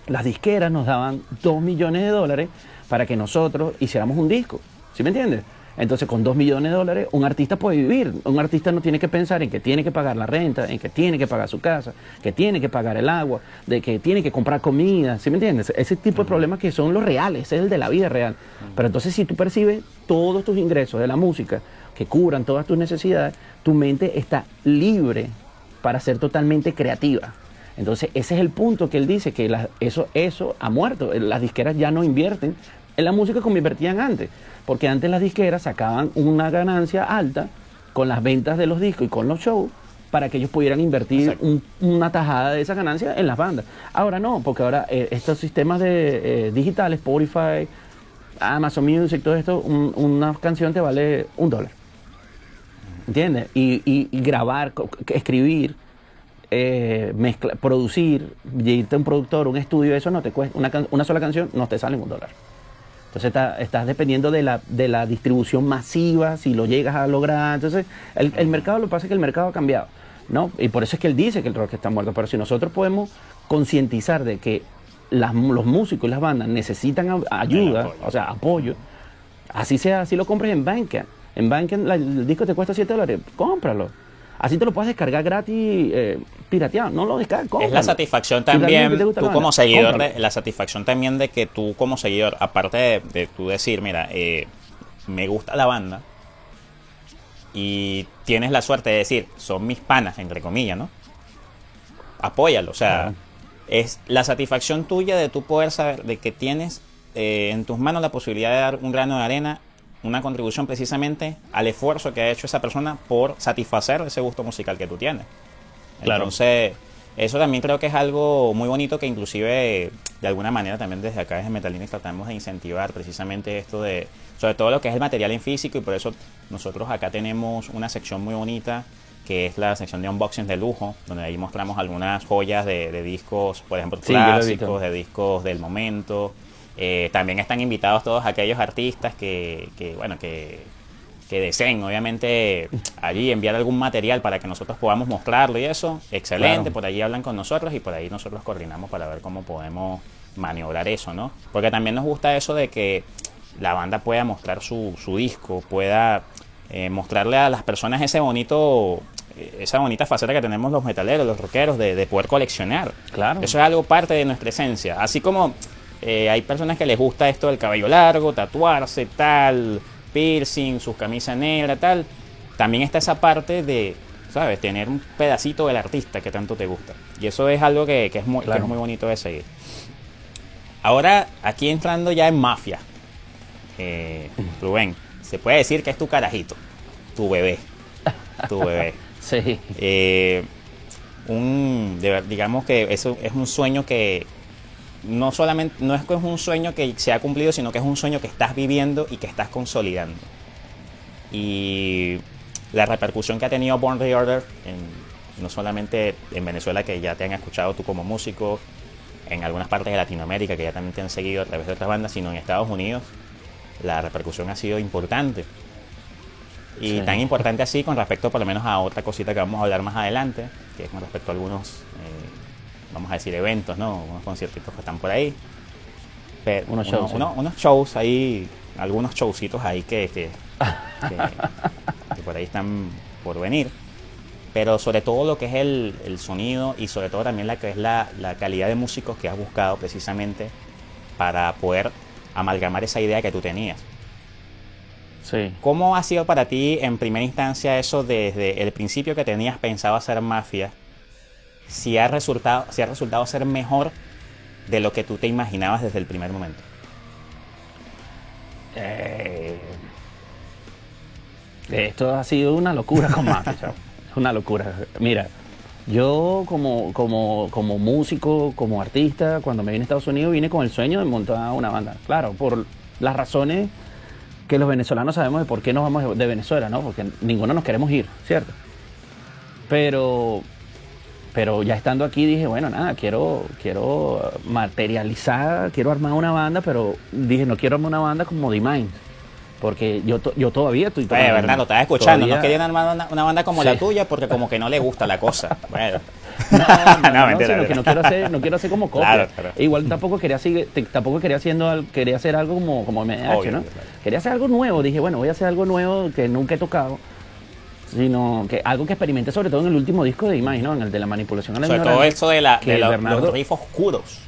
las disqueras nos daban dos millones de dólares para que nosotros hiciéramos un disco. ¿Sí me entiendes? Entonces, con dos millones de dólares, un artista puede vivir. Un artista no tiene que pensar en que tiene que pagar la renta, en que tiene que pagar su casa, que tiene que pagar el agua, de que tiene que comprar comida. ¿Sí me entiendes? Ese tipo de problemas que son los reales, es el de la vida real. Pero entonces, si tú percibes todos tus ingresos de la música que cubran todas tus necesidades, tu mente está libre para ser totalmente creativa. Entonces, ese es el punto que él dice, que la- eso, eso ha muerto. Las disqueras ya no invierten en la música como invertían antes, porque antes las disqueras sacaban una ganancia alta con las ventas de los discos y con los shows para que ellos pudieran invertir un- una tajada de esa ganancia en las bandas. Ahora no, porque ahora eh, estos sistemas de, eh, digitales, Spotify, Amazon Music, todo esto, un- una canción te vale un dólar. ¿Entiendes? Y, y- y grabar, escribir, eh, mezcla- producir, irte a un productor, un estudio, eso no te cuesta. Una, una sola canción no te sale un dólar. Entonces está- estás dependiendo de la, de la distribución masiva, si lo llegas a lograr. Entonces, el, el mercado, lo que pasa es que el mercado ha cambiado, ¿no? Y por eso es que él dice que el rock está muerto. Pero si nosotros podemos concientizar de que las- los músicos y las bandas necesitan ayuda, o sea, apoyo, así sea, así lo compres en Bandcamp. En Bandcamp el disco te cuesta 7 dólares, cómpralo. Así te lo puedes descargar gratis, eh, pirateado. No lo descargues, Es la satisfacción Si también, tú como seguidor, de, la satisfacción también de que tú como seguidor, aparte de, de tú decir, mira, eh, me gusta la banda y tienes la suerte de decir, son mis panas, entre comillas, ¿no? Apóyalo, o sea, Claro. es la satisfacción tuya de tú poder saber de que tienes eh, en tus manos la posibilidad de dar un grano de arena, una contribución precisamente al esfuerzo que ha hecho esa persona por satisfacer ese gusto musical que tú tienes. Claro. Entonces, eso también creo que es algo muy bonito que inclusive de alguna manera también desde acá, desde Metalinux, tratamos de incentivar precisamente esto de, sobre todo lo que es el material en físico y por eso nosotros acá tenemos una sección muy bonita que es la sección de unboxing de lujo, donde ahí mostramos algunas joyas de, discos, por ejemplo, clásicos, de discos del momento. Eh, también están invitados todos aquellos artistas que, que bueno, que, que deseen, obviamente, allí enviar algún material para que nosotros podamos mostrarlo y eso. Excelente, por allí hablan con nosotros y por ahí nosotros coordinamos para ver cómo podemos maniobrar eso, ¿no? Porque también nos gusta eso de que la banda pueda mostrar su, su disco, pueda eh, mostrarle a las personas ese bonito eh, esa bonita faceta que tenemos los metaleros, los rockeros, de, poder coleccionar. Claro. Eso es algo parte de nuestra esencia. Así como eh, hay personas que les gusta esto del cabello largo, tatuarse, tal, piercing, sus camisas negras, tal. También está esa parte de, ¿sabes? Tener un pedacito del artista que tanto te gusta. Y eso es algo que, es, muy, muy bonito de seguir. Ahora, aquí entrando ya en mafia. Eh, Rubén, se puede decir que es tu carajito, tu bebé. Tu bebé. Sí. Eh, un, digamos que eso es un sueño que no solamente no es que es un sueño que se ha cumplido, sino que es un sueño que estás viviendo y que estás consolidando. Y la repercusión que ha tenido Born Reorder, en, no solamente en Venezuela, que ya te han escuchado tú como músico, en algunas partes de Latinoamérica, que ya también te han seguido a través de otras bandas, sino en Estados Unidos, la repercusión ha sido importante. Y tan importante así con respecto por lo menos a otra cosita que vamos a hablar más adelante, que es con respecto a algunos, eh, vamos a decir, eventos, ¿no? Unos conciertos que están por ahí. Pero unos, shows, unos shows ahí, algunos showcitos ahí que, que, por ahí están por venir. Pero sobre todo lo que es el, el sonido y sobre todo también la que es la, la calidad de músicos que has buscado precisamente para poder amalgamar esa idea que tú tenías. ¿Cómo ha sido para ti en primera instancia eso desde el principio que tenías pensado hacer mafia? Si ha resultado, si ha resultado ser mejor de lo que tú te imaginabas desde el primer momento. Eh, esto ha sido una locura con mafia, una locura. Mira, yo como, como, como músico, como artista, cuando me vine a Estados Unidos vine con el sueño de montar una banda. Claro, por las razones que los venezolanos sabemos de por qué nos vamos de Venezuela, ¿no? Porque ninguno nos queremos ir, ¿cierto? Pero, pero ya estando aquí dije, bueno, nada, quiero, quiero materializar, quiero armar una banda, pero dije, no quiero armar una banda como The Mind. Porque yo, yo todavía estoy... Bueno, verdad, lo estás escuchando. No querían armar una, banda como la tuya porque como que no le gusta la cosa. Bueno. No, no, no, sino que no quiero hacer, no quiero hacer como copia. Igual tampoco quería seguir, tampoco quería haciendo, quería hacer algo como, como MH, ¿no? Quería hacer algo nuevo. Dije, bueno, voy a hacer algo nuevo que nunca he tocado. Sino que algo que experimenté sobre todo en el último disco de Image, ¿no? En el de la manipulación a la Sobre todo eso de, la, de los riffs oscuros.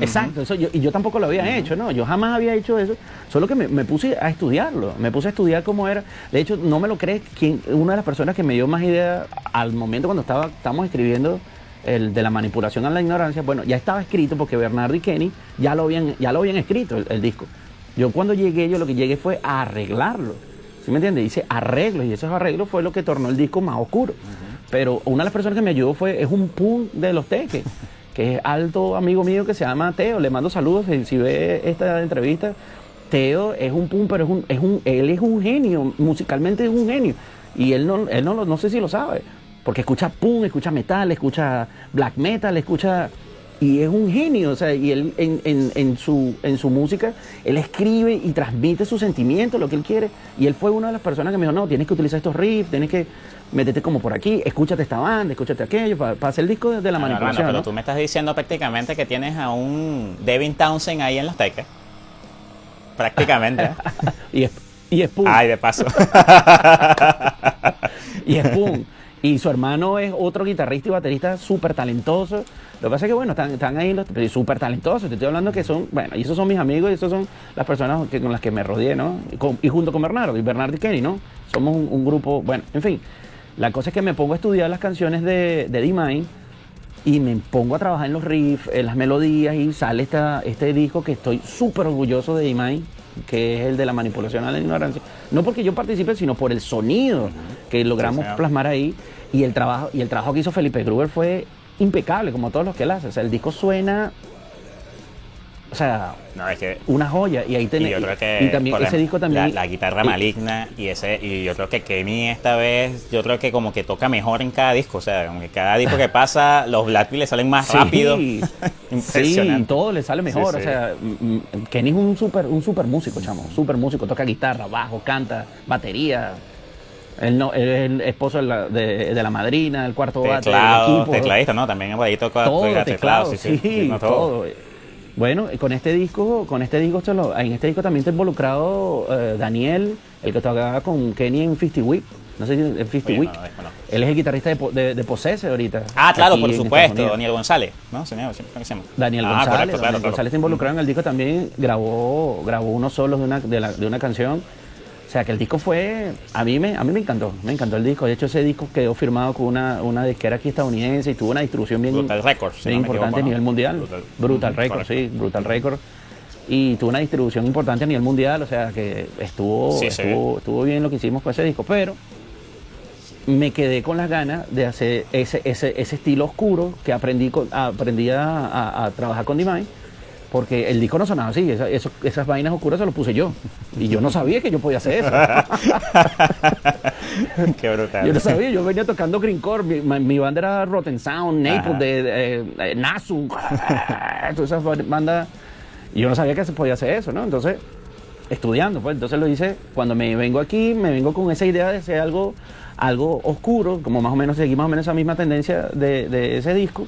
Exacto, eso yo, y yo tampoco lo había hecho, ¿no? Yo jamás había hecho eso, solo que me, puse a estudiarlo, me puse a estudiar cómo era. De hecho, no me lo crees, quien, una de las personas que me dio más idea al momento cuando estaba, estábamos escribiendo el de la manipulación a la ignorancia, bueno, ya estaba escrito porque Bernardo y Kenny ya lo habían, ya lo habían escrito el, disco. Yo cuando llegué, yo lo que llegué fue a arreglarlo. ¿Sí me entiendes? Dice arreglos y esos arreglos fue lo que tornó el disco más oscuro. Pero una de las personas que me ayudó fue, es un pun de los teques que es alto amigo mío que se llama Teo. Le mando saludos si, ve esta entrevista. Teo es un pum, pero es un, es un, él es un genio, musicalmente es un genio. Y él no, él no, no sé si lo sabe, porque escucha pum, escucha metal, escucha black metal, escucha y es un genio, o sea, y él en, en, en, su, en su música, él escribe y transmite sus sentimientos, lo que él quiere, y él fue una de las personas que me dijo, no, tienes que utilizar estos riffs, tienes que métete como por aquí, escúchate esta banda, escúchate aquello, para, hacer el disco de, la manipulación. pero tú me estás diciendo prácticamente que tienes a un Devin Townsend ahí en los teques. Prácticamente. y, es, y es Ay, de paso. y es pum. Y su hermano es otro guitarrista y baterista súper talentoso. Lo que pasa es que, bueno, están, están ahí los súper talentosos. Te estoy hablando que son, bueno, y esos son mis amigos y esos son las personas con las que me rodeé, ¿no? Y, junto con Bernardo, y Bernardo y Kenny, ¿no? Somos un, grupo, bueno, en fin. La cosa es que me pongo a estudiar las canciones de, de D-Mine y me pongo a trabajar en los riffs, en las melodías y sale esta, este disco que estoy súper orgulloso de D-Mine, que es el de la manipulación a la ignorancia. No porque yo participe, sino por el sonido que logramos plasmar ahí y el trabajo y el trabajo que hizo Felipe Gruber fue impecable como todos los que él hace o sea el disco suena sea, No, es que una joya. Y ahí y tenés. yo creo que y también ese la- disco también. la, la guitarra y- maligna y ese y yo creo que Kenny esta vez yo creo que como que toca mejor en cada disco o sea como que cada disco que pasa los Blackbeat le salen más Sí, rápido Sí, impresionante todo le sale mejor. Sí, O sí. sea, mm, mm, Kenny es un super, un super músico, chamo. Super músico. Toca guitarra, bajo, canta, batería. Él, no, él es el esposo de la, de, de la madrina, el cuarto del teclado equipo. tecladista no también ahí toca todo, toca teclado, sí, sí, no, todo. Bueno, con este disco, con este disco, en este disco también está involucrado eh, Daniel, el que tocaba con Kenny en 50 Week. No sé si en 50 Oye, Week. no. Él es el guitarrista de, de, de Possessor ahorita. ah claro por supuesto. Daniel González no señor Daniel ah, González, correcto, claro, Daniel claro. González está involucrado en el disco también, grabó, grabó unos solos de una, de, la- de una canción. O sea que el disco fue, a mí me, a mí me encantó, me encantó el disco. De hecho ese disco quedó firmado con una, una disquera aquí estadounidense y tuvo una distribución bien, Brutal Records, si bien no importante equivoco, a nivel mundial. Brutal. Brutal, Records, sí, Brutal Records. Y tuvo una distribución importante a nivel mundial, o sea que estuvo, Sí, sí. estuvo, estuvo bien lo que hicimos con ese disco. Pero me quedé con las ganas de hacer ese, ese, ese estilo oscuro que aprendí, con- aprendí a, a- a trabajar con Divine, porque el disco no sonaba así, esa- eso- esas vainas oscuras se las puse yo. Y yo no sabía que yo podía hacer eso. qué brutal Yo no sabía, yo venía tocando Greencore, mi, mi banda era Rotten Sound, Naples, de- eh, Nasu, todas esas bandas. Y yo no sabía que se podía hacer eso, ¿no? Entonces, estudiando, pues, entonces lo hice. Cuando me vengo aquí, me vengo con esa idea de hacer algo, algo oscuro, como más o menos, seguí más o menos esa misma tendencia de, de ese disco,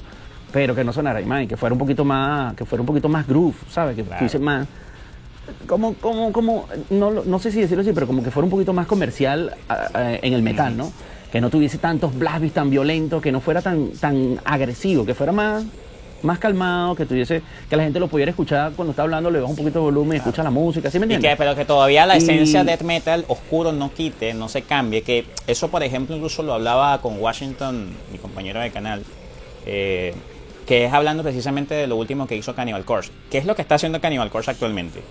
pero que no sonara Iman, que fuera un poquito más, que fuera un poquito más groove, ¿sabes? Que Claro. fuese más como, como, como, no, no sé si decirlo así, pero como que fuera un poquito más comercial en el metal, ¿no? Que no tuviese tantos blast beats tan violentos, que no fuera tan, tan agresivo, que fuera más, más calmado, que tuviese, que la gente lo pudiera escuchar cuando está hablando, le baja un poquito de volumen, escucha la música, ¿sí me Y que, entiendes? pero que todavía la Y- esencia death metal oscuro no quite, no se cambie. Que eso, por ejemplo, incluso lo hablaba con Washington, mi compañero de canal, eh, que es hablando precisamente de lo último que hizo Cannibal Corpse. ¿Qué es lo que está haciendo Cannibal Corpse actualmente?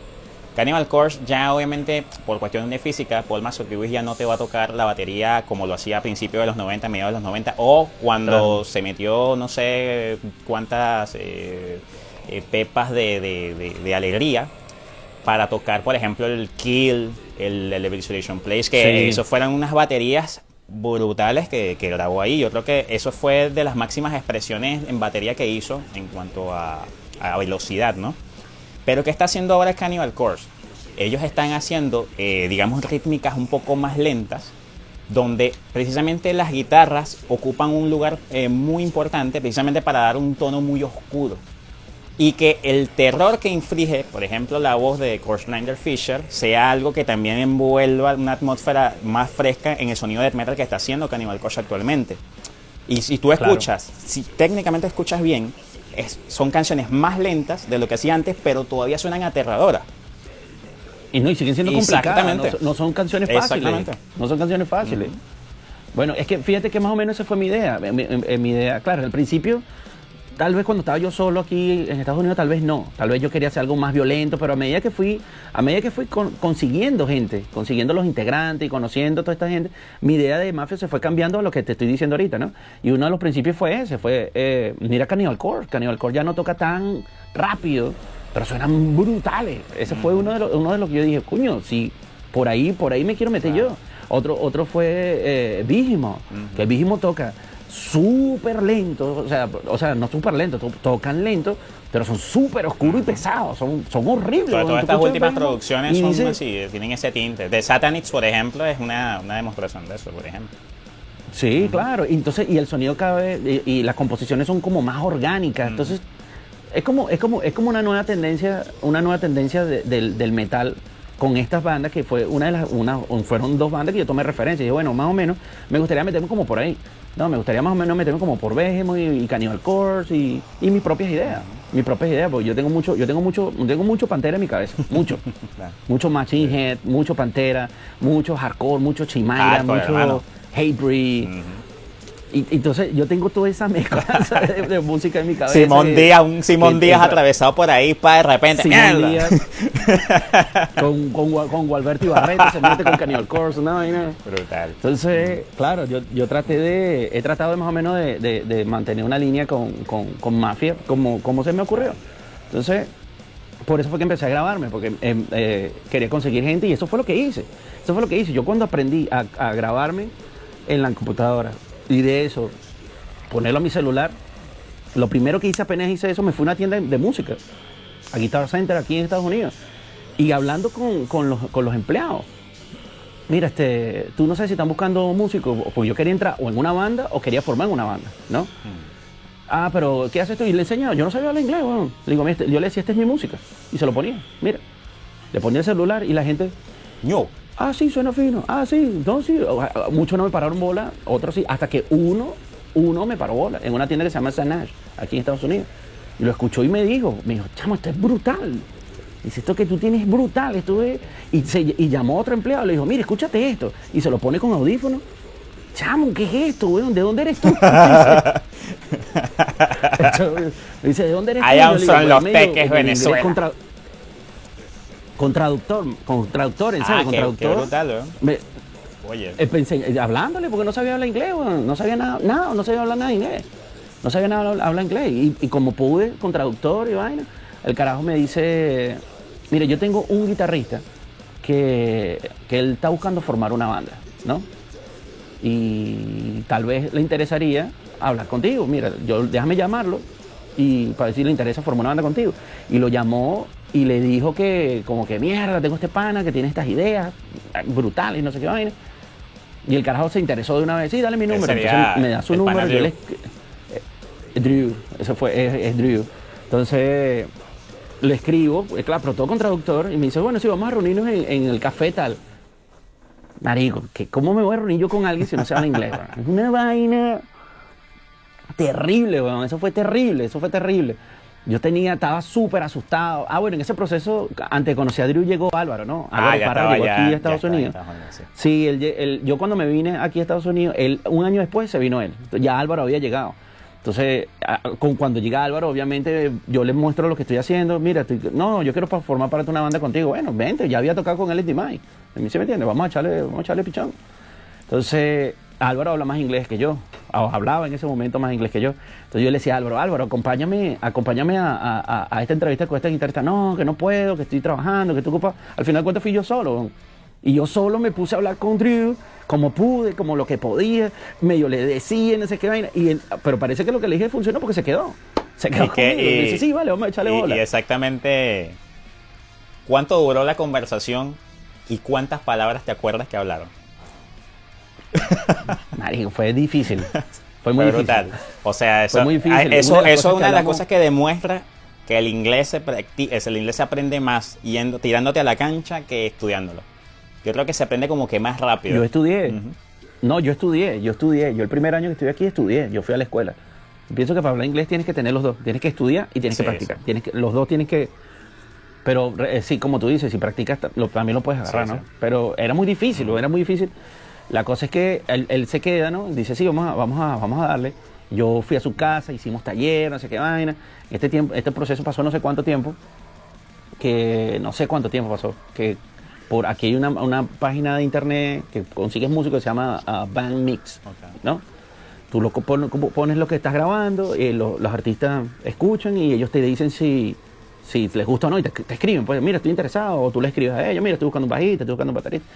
Cannibal Corpse ya obviamente por cuestión de física, Paul Masockiewicz ya no te va a tocar la batería como lo hacía a principios de los 90, mediados de los 90 o cuando se metió no sé cuántas eh, eh, pepas de, de- de- de alegría para tocar por ejemplo el Kill, el, el Place, que Sí. eso fueran unas baterías brutales que, que grabó ahí. Yo creo que eso fue de las máximas expresiones en batería que hizo en cuanto a, a velocidad, ¿no? Pero ¿qué está haciendo ahora Cannibal Corpse? Ellos están haciendo, eh, digamos, rítmicas un poco más lentas, donde precisamente las guitarras ocupan un lugar eh, muy importante, precisamente para dar un tono muy oscuro. Y que el terror que inflige, por ejemplo, la voz de Snyder Fisher, sea algo que también envuelva una atmósfera más fresca en el sonido de metal que está haciendo Cannibal Corpse actualmente. Y si tú Claro. escuchas, si técnicamente escuchas bien, es- son canciones más lentas de lo que hacía antes, pero todavía suenan aterradoras. Y no, y siguen siendo complicadas, no, no son canciones fáciles. No son canciones fáciles. Bueno, es que fíjate que más o menos esa fue mi idea. Mi, mi- mi idea, claro, al principio, tal vez cuando estaba yo solo aquí en Estados Unidos, tal vez no. Tal vez yo quería hacer algo más violento, pero a medida que fui, a medida que fui con- consiguiendo gente, consiguiendo los integrantes y conociendo a toda esta gente, mi idea de mafia se fue cambiando a lo que te estoy diciendo ahorita, ¿no? Y uno de los principios fue ese, fue, eh, mira Cannibal Corpse. Cannibal Corpse ya no toca tan rápido, pero suenan brutales. Ese fue uno de los, uno de los que yo dije, coño, si por ahí, por ahí me quiero meter yo. Otro, otro fue eh, Vigimo, que Vigimo toca súper lento, o sea, o sea, no súper lento, to- tocan lento, pero son súper oscuros y pesados, son, son horribles. Sobre tú estas últimas producciones son así, tienen ese tinte. De Satanics, por ejemplo, es una, una demostración de eso, por ejemplo. Sí, claro. Y entonces, y el sonido vez, y, y las composiciones son como más orgánicas. Entonces, es como, es como, es como una nueva tendencia, una nueva tendencia de- del, del metal con estas bandas que fue una de las, una, un- fueron dos bandas que yo tomé referencia. Y dije, bueno, más o menos, me gustaría meterme como por ahí. No, me gustaría más o menos meterme como por Behemoth y, y Cannibal Corpse y, y mis propias ideas. Mis propias ideas, porque yo tengo mucho, yo tengo mucho, tengo mucho pantera en mi cabeza. Mucho. Claro. Mucho Machine Head, mucho Pantera, mucho hardcore, mucho Chimaira, Hardcore, mucho hermano. Hatebreed. Y, entonces yo tengo toda esa mezcla de, de música en mi cabeza. Simón Díaz, un Simón Díaz atravesado por ahí para de repente. Simón. Díaz con, con, con Gualberto Ibarrete se mete con Corpse, no, y no. Brutal. Entonces, claro, yo, yo traté de, he tratado de más o menos de, de- de mantener una línea con, con- con Mafia, como, como se me ocurrió. Entonces, por eso fue que empecé a grabarme, porque em, eh, quería conseguir gente y eso fue lo que hice. Eso fue lo que hice. Yo cuando aprendí a, a grabarme en la computadora y de eso ponerlo a mi celular, lo primero que hice apenas hice eso, me fui a una tienda de, música, a Guitar Center aquí en Estados Unidos, y hablando con, con los, con los empleados. Mira, este, tú no sabes si están buscando músicos, porque yo quería entrar o en una banda o quería formar una banda, ¿no? Ah, pero ¿qué haces tú? Y le enseñaba, yo no sabía hablar inglés, bueno. Le digo, "Mira, este- yo le decía, esta es mi música. Y se lo ponía, mira. Le ponía el celular y la gente, No. Ah, sí, suena fino. Ah, sí, no, sí. Muchos no me pararon bola, otros sí. Hasta que uno, uno me paró bola en una tienda que se llama Sanash, aquí en Estados Unidos. Y lo escuchó y me dijo, me dijo, chamo, esto es brutal. Dice, esto que tú tienes es brutal, esto es... Y, se- y llamó a otro empleado, le dijo, mire, escúchate esto. Y se lo pone con audífono. Chamo, ¿qué es esto, weón? ¿De dónde eres tú? Dice, dice, ¿de dónde eres tú? Allá son "Pues, los inglés Venezuela". Con, tra- con traductor, con traductor, en serio, Ah, con qué, qué traductor. brutal, ¿eh? Me- Oye. eh, pensé, eh, hablándole, porque no sabía hablar inglés, no sabía nada, nada, no sabía hablar nada de inglés. No sabía nada hablar, hablar inglés. Y, y como pude, con traductor y vaina, el carajo me dice, mire, yo tengo un guitarrista que, que él está buscando formar una banda, ¿no? Y tal vez le interesaría hablar contigo. Mira, yo déjame llamarlo y para ver si le interesa formar una banda contigo. Y lo llamó y le dijo que, como que mierda, tengo este pana que tiene estas ideas brutales, no sé qué vaina. Y el carajo se interesó de una vez, sí, dale mi número. Entonces me da su número, yo Drew. le, eh, Drew, eso fue, es, es Drew. Entonces le escribo, eh, claro, pero todo con traductor, y me dice, bueno, sí, vamos a reunirnos en, en el café tal. Marico, que ¿cómo me voy a reunir yo con alguien si no se habla inglés? Es una vaina terrible, weón. Eso fue terrible, eso fue terrible. Yo tenía, estaba súper asustado. Ah, bueno, en ese proceso, antes de conocer a Drew, llegó Álvaro, ¿no? Álvaro Ah, ya Parra estaba llegó ya- aquí a Estados Unidos. Estados Unidos, sí. Sí, él yo cuando me vine aquí a Estados Unidos, él, un año después se vino él. Ya Álvaro había llegado. Entonces, con, cuando llega Álvaro, obviamente yo le muestro lo que estoy haciendo. Mira, estoy- no, yo quiero formar parte de una banda contigo. Bueno, vente, ya había tocado con él en Dimay. A mí se me entiende, vamos a echarle, vamos a echarle pichón. Entonces, Álvaro habla más inglés que yo. o Hablaba en ese momento más inglés que yo. Entonces yo le decía a Álvaro, Álvaro, acompáñame, acompáñame a, a- a- a esta entrevista con este guitarrista. No, que no puedo, que estoy trabajando, que estoy ocupado. Al final de cuentas fui yo solo. Y yo solo me puse a hablar con Drew, como pude, como lo que podía. Medio le decía, no sé qué vaina. Y él- pero parece que lo que le dije funcionó porque se quedó. Se quedó Y que- conmigo. Y dice, sí, vale, vamos a echarle y- bola. y exactamente cuánto duró la conversación y cuántas palabras te acuerdas que hablaron. Marico, fue difícil. Fue muy Fue difícil. brutal. O sea, eso, muy difícil. Una de eso, las eso cosas es una de las cosas que demuestra que el inglés se practi- es el inglés se aprende más yendo, tirándote a la cancha que estudiándolo. Yo creo que se aprende como que más rápido. Yo estudié. No, yo estudié, yo estudié. Yo el primer año que estuve aquí estudié. Yo fui a la escuela. Pienso que para hablar inglés tienes que tener los dos. Tienes que estudiar y tienes Sí, que practicar. sí. Tienes que, los dos tienes que... Pero eh, sí, como tú dices, si practicas lo- también lo puedes agarrar, Sí, ¿no? Pero era muy difícil, era muy difícil. La cosa es que él, él se queda, ¿no? Dice, sí, vamos a, vamos, a, vamos a darle. Yo fui a su casa, hicimos taller, no sé qué vaina. Este, tiempo, este proceso pasó no sé cuánto tiempo que no sé cuánto tiempo pasó, que por aquí hay una, una página de internet que consigues música que se llama ah, Band Mix, Ok. ¿no? Tú lo, pon- pones lo que estás grabando, y lo- los artistas escuchan y ellos te dicen si, si les gusta o no y te, te escriben, pues mira, estoy interesado, o tú le escribes a ellos, mira, estoy buscando un bajista, estoy buscando un baterista.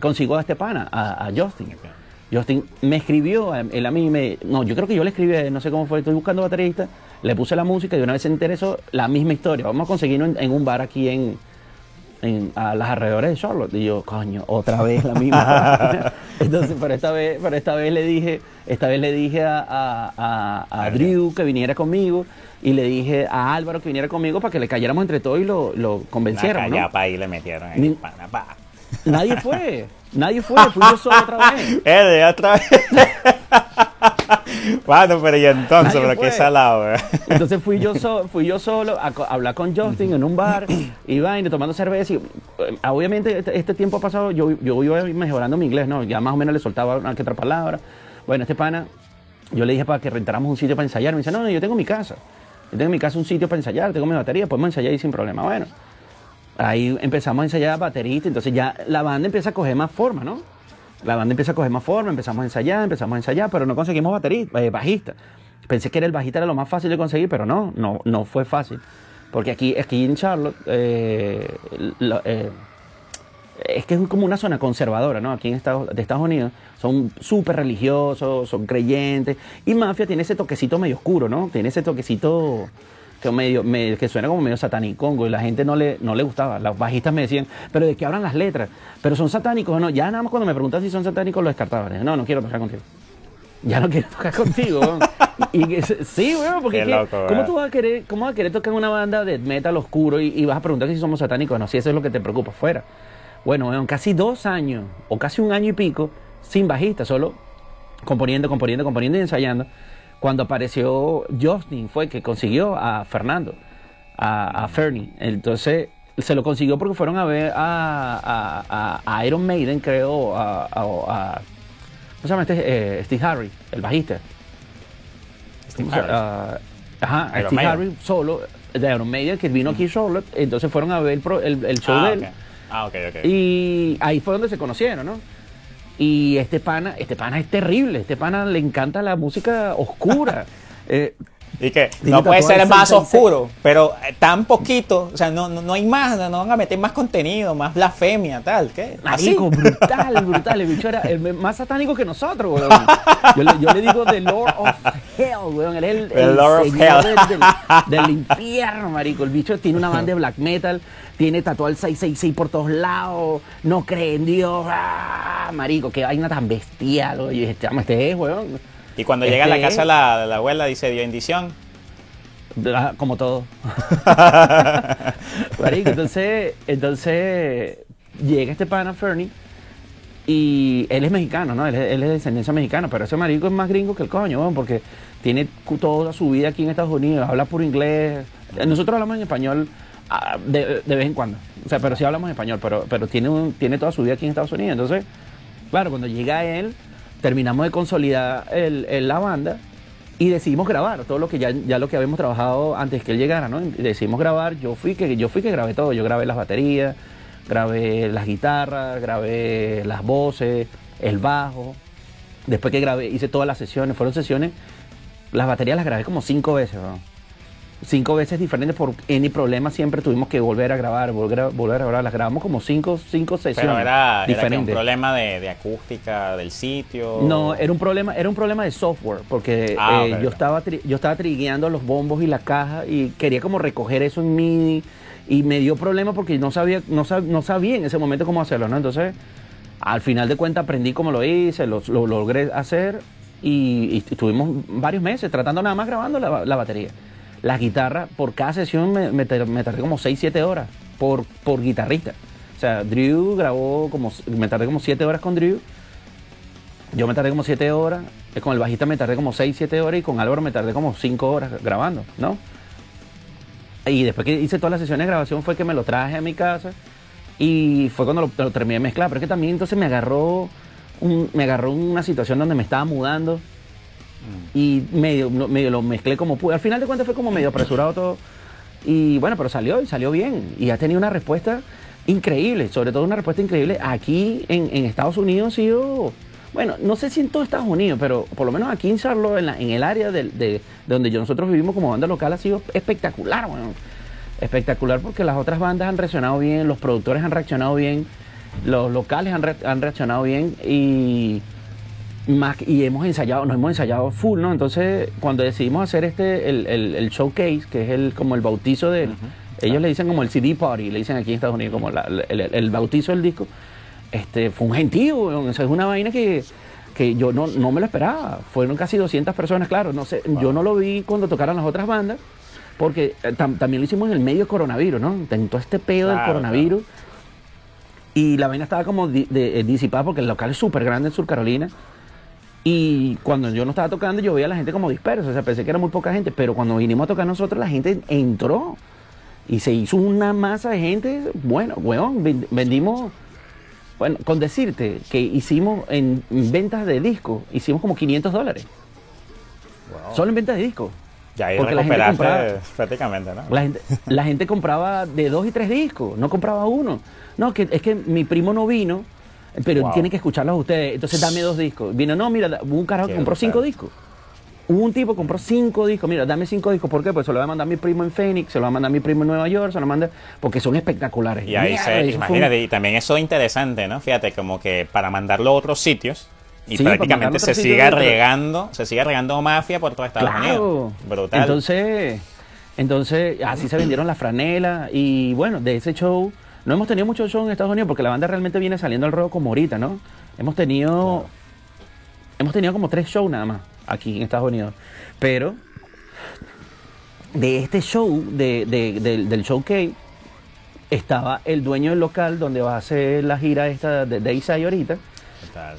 Consigo a este pana, a, a Justin. Justin me escribió, a- él a mí me... No, yo creo que yo le escribí, él, no sé cómo fue, estoy buscando baterista, le puse la música y una vez se interesó la misma historia. Vamos a conseguirlo en, en un bar aquí en, en- a las alrededores de Charlotte. Y yo, coño, otra vez la misma. Entonces, pero esta vez, pero esta vez le dije, esta vez le dije a, a, a-. Drew que viniera conmigo y le dije a Álvaro que viniera conmigo para que le cayéramos entre todos y lo, lo Una convenciéramos. ¿no? callapa ahí le metieron. ahí, Ni- pana, pa. Nadie fue, nadie fue, fui yo solo otra vez. Eh, de otra vez. bueno, pero y entonces, Nadie pero qué salado, ¿verdad? Entonces fui yo, so- fui yo solo a, co- a hablar con Justin en un bar, y vaina, tomando cerveza. Y, eh, obviamente, este, este tiempo pasado, yo, yo iba mejorando mi inglés, ¿no? Ya más o menos le soltaba una que otra palabra. Bueno, este pana, yo le dije para que rentáramos un sitio para ensayar. Me dice, no, no, yo tengo mi casa. Yo tengo en mi casa un sitio para ensayar, tengo mi batería, podemos ensayar ahí sin problema. Bueno, ahí empezamos a ensayar baterista, entonces ya la banda empieza a coger más forma, ¿no? La banda empieza a coger más forma, empezamos a ensayar, empezamos a ensayar, pero no conseguimos baterista, eh, bajista. Pensé que era el bajista era lo más fácil de conseguir, pero no, no, no fue fácil. Porque aquí, aquí en Charlotte, eh, eh, es que es como una zona conservadora, ¿no? Aquí en Estados, de Estados Unidos son súper religiosos, son creyentes. Y Mafia tiene ese toquecito medio oscuro, ¿no? Tiene ese toquecito que, medio, me- que suena como medio satánico y la gente no le, no le gustaba. Los bajistas me decían, pero de qué hablan las letras. Pero son satánicos o no. Ya nada más cuando me preguntan si son satánicos lo descartaba. Dije, No, no quiero tocar contigo. Ya no quiero tocar contigo, weón. Y que, sí, weón, porque es que, loco, ¿cómo tú vas a querer, cómo vas a querer tocar en una banda de metal oscuro y, y vas a preguntar si somos satánicos o no? Si eso es lo que te preocupa, fuera. Bueno, weón, casi dos años, o casi un año y pico, sin bajista, solo componiendo, componiendo, componiendo y ensayando. Cuando apareció Justin, fue que consiguió a Fernando, a, a Fernie. Entonces, se lo consiguió porque fueron a ver a, a- a Iron Maiden, creo, a, a- ¿cómo se llama este? Eh, Steve Harry, el bajista. Steve ¿Cómo se- Harris. ah, ajá, Iron Steve Maiden. Harry solo, de Iron Maiden, que vino aquí Charlotte. Entonces fueron a ver el, el- el show ah, de él. Ah, ok, ok. Y ahí fue donde se conocieron, ¿no? Y este pana, este pana es terrible, este pana le encanta la música oscura. Eh, Y que no puede ser más 666. oscuro, pero eh, tan poquito, o sea, no, no, no hay más, no, no van a meter más contenido, más blasfemia, tal, ¿qué? Así. marico, brutal, brutal. El bicho era el más satánico que nosotros, weón. Yo, le- yo le digo The Lord of Hell, weón. Él es el, Lord of Hell. Del infierno, marico. El bicho tiene una banda de black metal, tiene tatuado el 666 por todos lados, no cree en Dios. ¡Ah! Marico, qué vaina tan bestial, oye. Este, este es, weón. Y cuando llega a la Este- casa la, la abuela dice dio bendición. Ah, Como todo. Marico, entonces, entonces llega este pana Fernie y él es mexicano, ¿no? Él, es- él es de descendencia mexicana, pero ese marico es más gringo que el coño, weón, porque tiene toda su vida aquí en Estados Unidos, habla puro inglés. Nosotros hablamos en español de, de vez en cuando, o sea, pero sí hablamos español, pero, pero tiene, un- tiene toda su vida aquí en Estados Unidos. Entonces, claro, cuando llega él, terminamos de consolidar el- la banda y decidimos grabar todo lo que ya, ya lo que habíamos trabajado antes que él llegara, ¿no? Decidimos grabar, yo fui que yo fui que grabé todo, yo grabé las baterías, grabé las guitarras, grabé las voces, el bajo. Después que grabé, hice todas las sesiones, fueron sesiones, las baterías las grabé como cinco veces, ¿no? Cinco veces diferentes por any problema, siempre tuvimos que volver a grabar, volver a, volver a grabar, las grabamos como cinco, cinco sesiones Pero era, era que un problema de, de acústica del sitio. No, era un problema, era un problema de software, porque Ah, eh, yo estaba tri- yo estaba trigueando los bombos y la caja y quería como recoger eso en MIDI y me dio problema porque no sabía, no, sab- no sabía en ese momento cómo hacerlo, ¿no? Entonces, al final de cuentas aprendí cómo lo hice, lo, lo logré hacer y, y estuvimos varios meses tratando nada más grabando la, la batería. La guitarra, por cada sesión me, me tar- me tardé como 6, 7 horas por, por guitarrista. O sea, Drew grabó como, me tardé como 7 horas con Drew yo me tardé como 7 horas, con el bajista me tardé como 6, 7 horas y con Álvaro me tardé como 5 horas grabando, ¿no? Y después que hice todas las sesiones de grabación fue que me lo traje a mi casa y fue cuando lo, terminé de mezclar. Pero es que también entonces me agarró, me agarró una situación donde me estaba mudando y medio, medio lo mezclé como pude. Al final de cuentas fue como medio apresurado todo. Y bueno, pero salió y salió bien. Y ha tenido una respuesta increíble, sobre todo una respuesta increíble aquí en, Estados Unidos ha sido, bueno, no sé si en todo Estados Unidos, pero por lo menos aquí en Charlotte, en, el área del- de, de donde nosotros vivimos como banda local, ha sido espectacular, bueno, espectacular porque las otras bandas han reaccionado bien, los productores han reaccionado bien, los locales han, re- han reaccionado bien y más y hemos ensayado, nos hemos ensayado full, ¿no? Entonces, cuando decidimos hacer este, el, el- el showcase, que es el, como el bautizo de él, ellos le dicen como el CD party, le dicen aquí en Estados Unidos como la- el, bautizo del disco, este, fue un gentío, o sea, es una vaina que, que yo no, no me lo esperaba. Fueron casi 200 personas, claro, no sé, yo no lo vi cuando tocaron las otras bandas, porque eh, tam- también lo hicimos en el medio del coronavirus, ¿no? Tentó este pedo del Claro, coronavirus. Y la vaina estaba como di- de- eh, disipada porque el local es súper grande en Sur Carolina. Y cuando yo no estaba tocando, yo veía a la gente como dispersa. O sea, pensé que era muy poca gente. Pero cuando vinimos a tocar nosotros, la gente entró. Y se hizo una masa de gente. Bueno, weón, ven- vendimos. Bueno, con decirte que hicimos en ventas de discos, hicimos como 500 dólares. Wow. Solo en ventas de discos. Ya ahí porque la gente compraba- prácticamente, ¿no? La gente, la gente compraba de dos y tres discos, no compraba uno. No, que es que mi primo no vino, pero Wow. tiene que escucharlos ustedes. Entonces dame dos discos. Vino, no, mira, hubo un carajo que compró brutal. cinco discos. Hubo un tipo que compró cinco discos. Mira, dame cinco discos. ¿Por qué? Pues se lo va a mandar mi primo en Phoenix, se lo va a mandar mi primo en Nueva York, se lo manda. Porque son espectaculares. Y ahí se, fue un- imagínate, y también eso es interesante, ¿no? Fíjate, como que para mandarlo a otros sitios y Sí, prácticamente a se pero- regando, se sigue regando mafia por todo Estados Claro. Unidos. Brutal. Entonces, entonces, así se vendieron las franelas. Y bueno, de ese show, no hemos tenido muchos shows en Estados Unidos porque la banda realmente viene saliendo al ruedo como ahorita, ¿no? Hemos tenido. Hemos tenido como tres shows nada más aquí en Estados Unidos. Pero de este show, de, de- del- del showcase, estaba el dueño del local donde va a hacer la gira esta de, de Isai ahorita.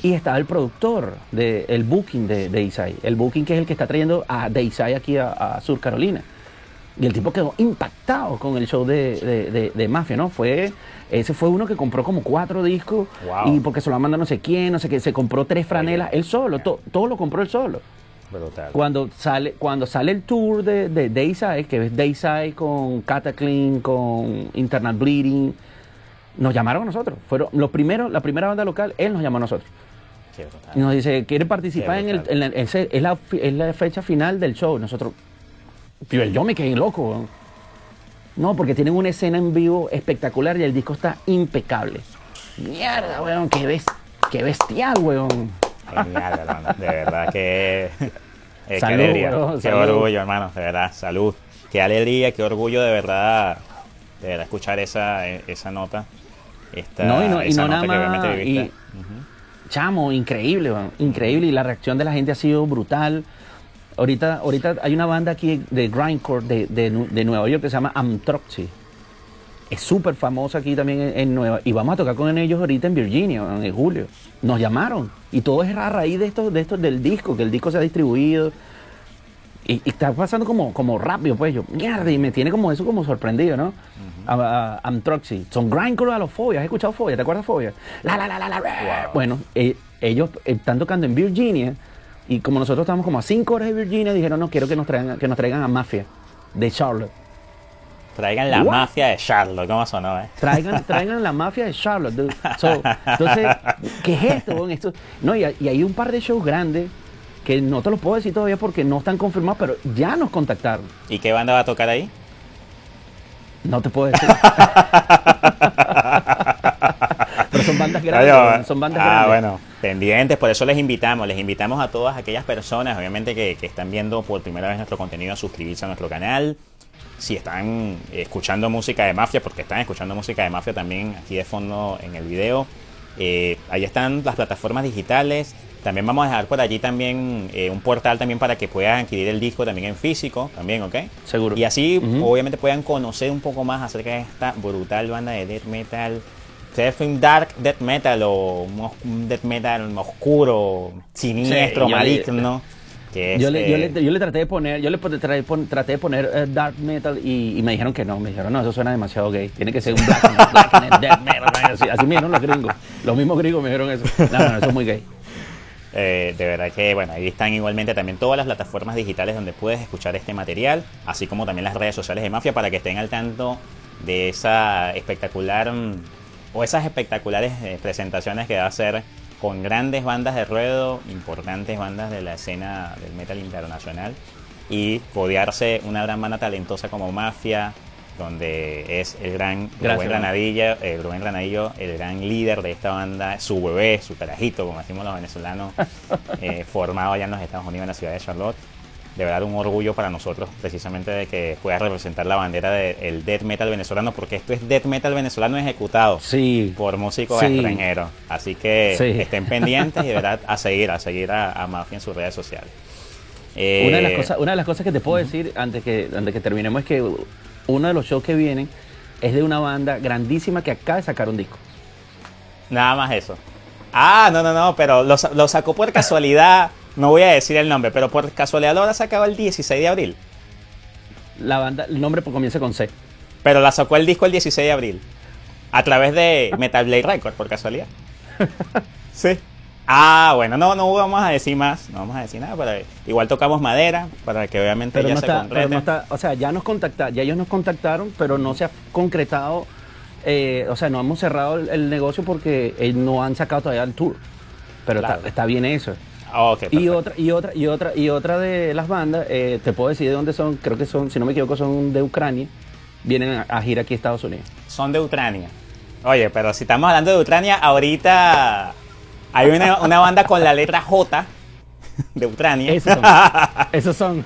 Y estaba el productor del booking de, de Isai. El booking que es el que está trayendo a de Isai aquí a, a Sur Carolina. Y el tipo quedó impactado con el show de, de- de- de Mafia, ¿no? Fue, ese fue uno que compró como cuatro discos. Wow. Y porque se lo manda no sé quién, no sé qué. Se compró tres franelas, él solo. to- todo lo compró él solo. Brutal. Cuando sale, cuando sale el tour de, de Dayside, que es Dayside con Cataclysm, con Internal Bleeding, nos llamaron a nosotros. Fueron los primeros, la primera banda local, él nos llamó a nosotros. Y nos dice, ¿quiere participar en, el, brutal. en la, ese- es, la, es la fecha final del show? Nosotros, yo me quedé loco. No, porque tienen una escena en vivo espectacular y el disco está impecable. Mierda, weón, qué, bes- qué bestial, weón. Genial, hermano. De verdad que. eh, qué alegría. bro, qué salud. orgullo, hermano. De verdad, salud. Qué alegría, qué orgullo de verdad. De verdad, escuchar esa, esa nota. Esta, No, y no, y no nota nada más. y-. Chamo, increíble, weón, increíble. Y la reacción de la gente ha sido brutal. Ahorita, ahorita hay una banda aquí de grindcore de, de, de Nueva York que se llama Amtroxy. Es súper famosa aquí también en, en Nueva Y vamos a tocar con ellos ahorita en Virginia, en julio. Nos llamaron. Y todo es a raíz de esto, de esto del disco, que el disco se ha distribuido. Y, y está pasando como, como rápido, pues yo, mierda, y me tiene como eso como sorprendido, ¿no? A- a- Amtroxy. Son grindcore a los Fobia. ¿Has escuchado Fobia? ¿Te acuerdas Fobia? La, la, la, la, la. Bueno, eh, ellos eh, están tocando en Virginia y como nosotros estamos como a 5 horas de Virginia, dijeron, no, quiero que nos traigan, que nos traigan a Mafia de Charlotte. Traigan la What? mafia de Charlotte. ¿Cómo sonó, eh? Traigan, traigan la mafia de Charlotte. dude. So, entonces, ¿qué es esto? esto no, y, hay- y hay un par de shows grandes que no te los puedo decir todavía porque no están confirmados, pero ya nos contactaron. ¿Y qué banda va a tocar ahí? No te puedo decir. pero son bandas grandes. Weón, son bandas ah, grandes. bueno, pendientes, por eso les invitamos, les invitamos a todas aquellas personas, obviamente, que, que están viendo por primera vez nuestro contenido a suscribirse a nuestro canal. Si están escuchando música de mafia, porque están escuchando música de mafia también aquí de fondo en el video, eh, ahí están las plataformas digitales. También vamos a dejar por allí también eh, un portal también para que puedan adquirir el disco también en físico, también, ¿ok? Seguro. Y así, Ujú. obviamente, puedan conocer un poco más acerca de esta brutal banda de death metal. Ustedes fue un dark death metal o un, death metal oscuro, siniestro, Sí, yo le- maligno. Yo le, yo, eh, le, yo le traté de poner, yo le traté, de poner eh, dark metal y, y me dijeron que no, me dijeron no, eso suena demasiado gay, tiene que ser un black, black death metal, así, así me dijeron los gringos, los mismos gringos me dijeron eso, no, no, no, eso es muy gay. Eh, de verdad que, bueno, ahí están igualmente también todas las plataformas digitales donde puedes escuchar este material, así como también las redes sociales de Mafia para que estén al tanto de esa espectacular mm, o esas espectaculares eh, presentaciones que va a hacer con grandes bandas de ruedo, importantes bandas de la escena del metal internacional y codearse una gran banda talentosa como Mafia, donde es el gran Gracias, Rubén. Granadilla, eh, Rubén Granadillo, el gran líder de esta banda, su bebé, su carajito, como decimos los venezolanos, eh, formado allá en los Estados Unidos, en la ciudad de Charlotte. De verdad, un orgullo para nosotros, precisamente, de que pueda representar la bandera del death metal venezolano, porque esto es death metal venezolano ejecutado Sí, por músicos Sí. extranjeros. Así que Sí. estén pendientes y de verdad a seguir, a seguir a, a Mafia en sus redes sociales. Eh, una de las cosas, una de las cosas que te puedo decir antes que, antes que terminemos es que uno de los shows que vienen es de una banda grandísima que acaba de sacar un disco. Nada más eso. Ah, no, no, no, pero lo, lo sacó por casualidad. No voy a decir el nombre, pero por casualidad lo habrá sacado el 16 de abril. La banda, el nombre comienza con C. Pero la sacó el disco el 16 de abril. A través de Metal Blade Records, por casualidad. Sí. Ah, bueno, no, no vamos a decir más. No vamos a decir nada. Pero igual tocamos madera para que obviamente Pero ya no, se está, concrete. pero no está, o sea, ya nos contactaron, ya ellos nos contactaron, pero no se ha concretado, eh, o sea, no hemos cerrado el, el negocio porque eh, no han sacado todavía el tour. Pero Claro. está, está bien eso. Ok, Y otra, y otra, y otra, y otra de las bandas, eh, te puedo decir de dónde son, creo que son, si no me equivoco, son de Ucrania, vienen a, a gira aquí a Estados Unidos. Son de Ucrania. Oye, pero si estamos hablando de Ucrania, ahorita hay una, una banda con la letra J de Ucrania. Esos son. Esos son.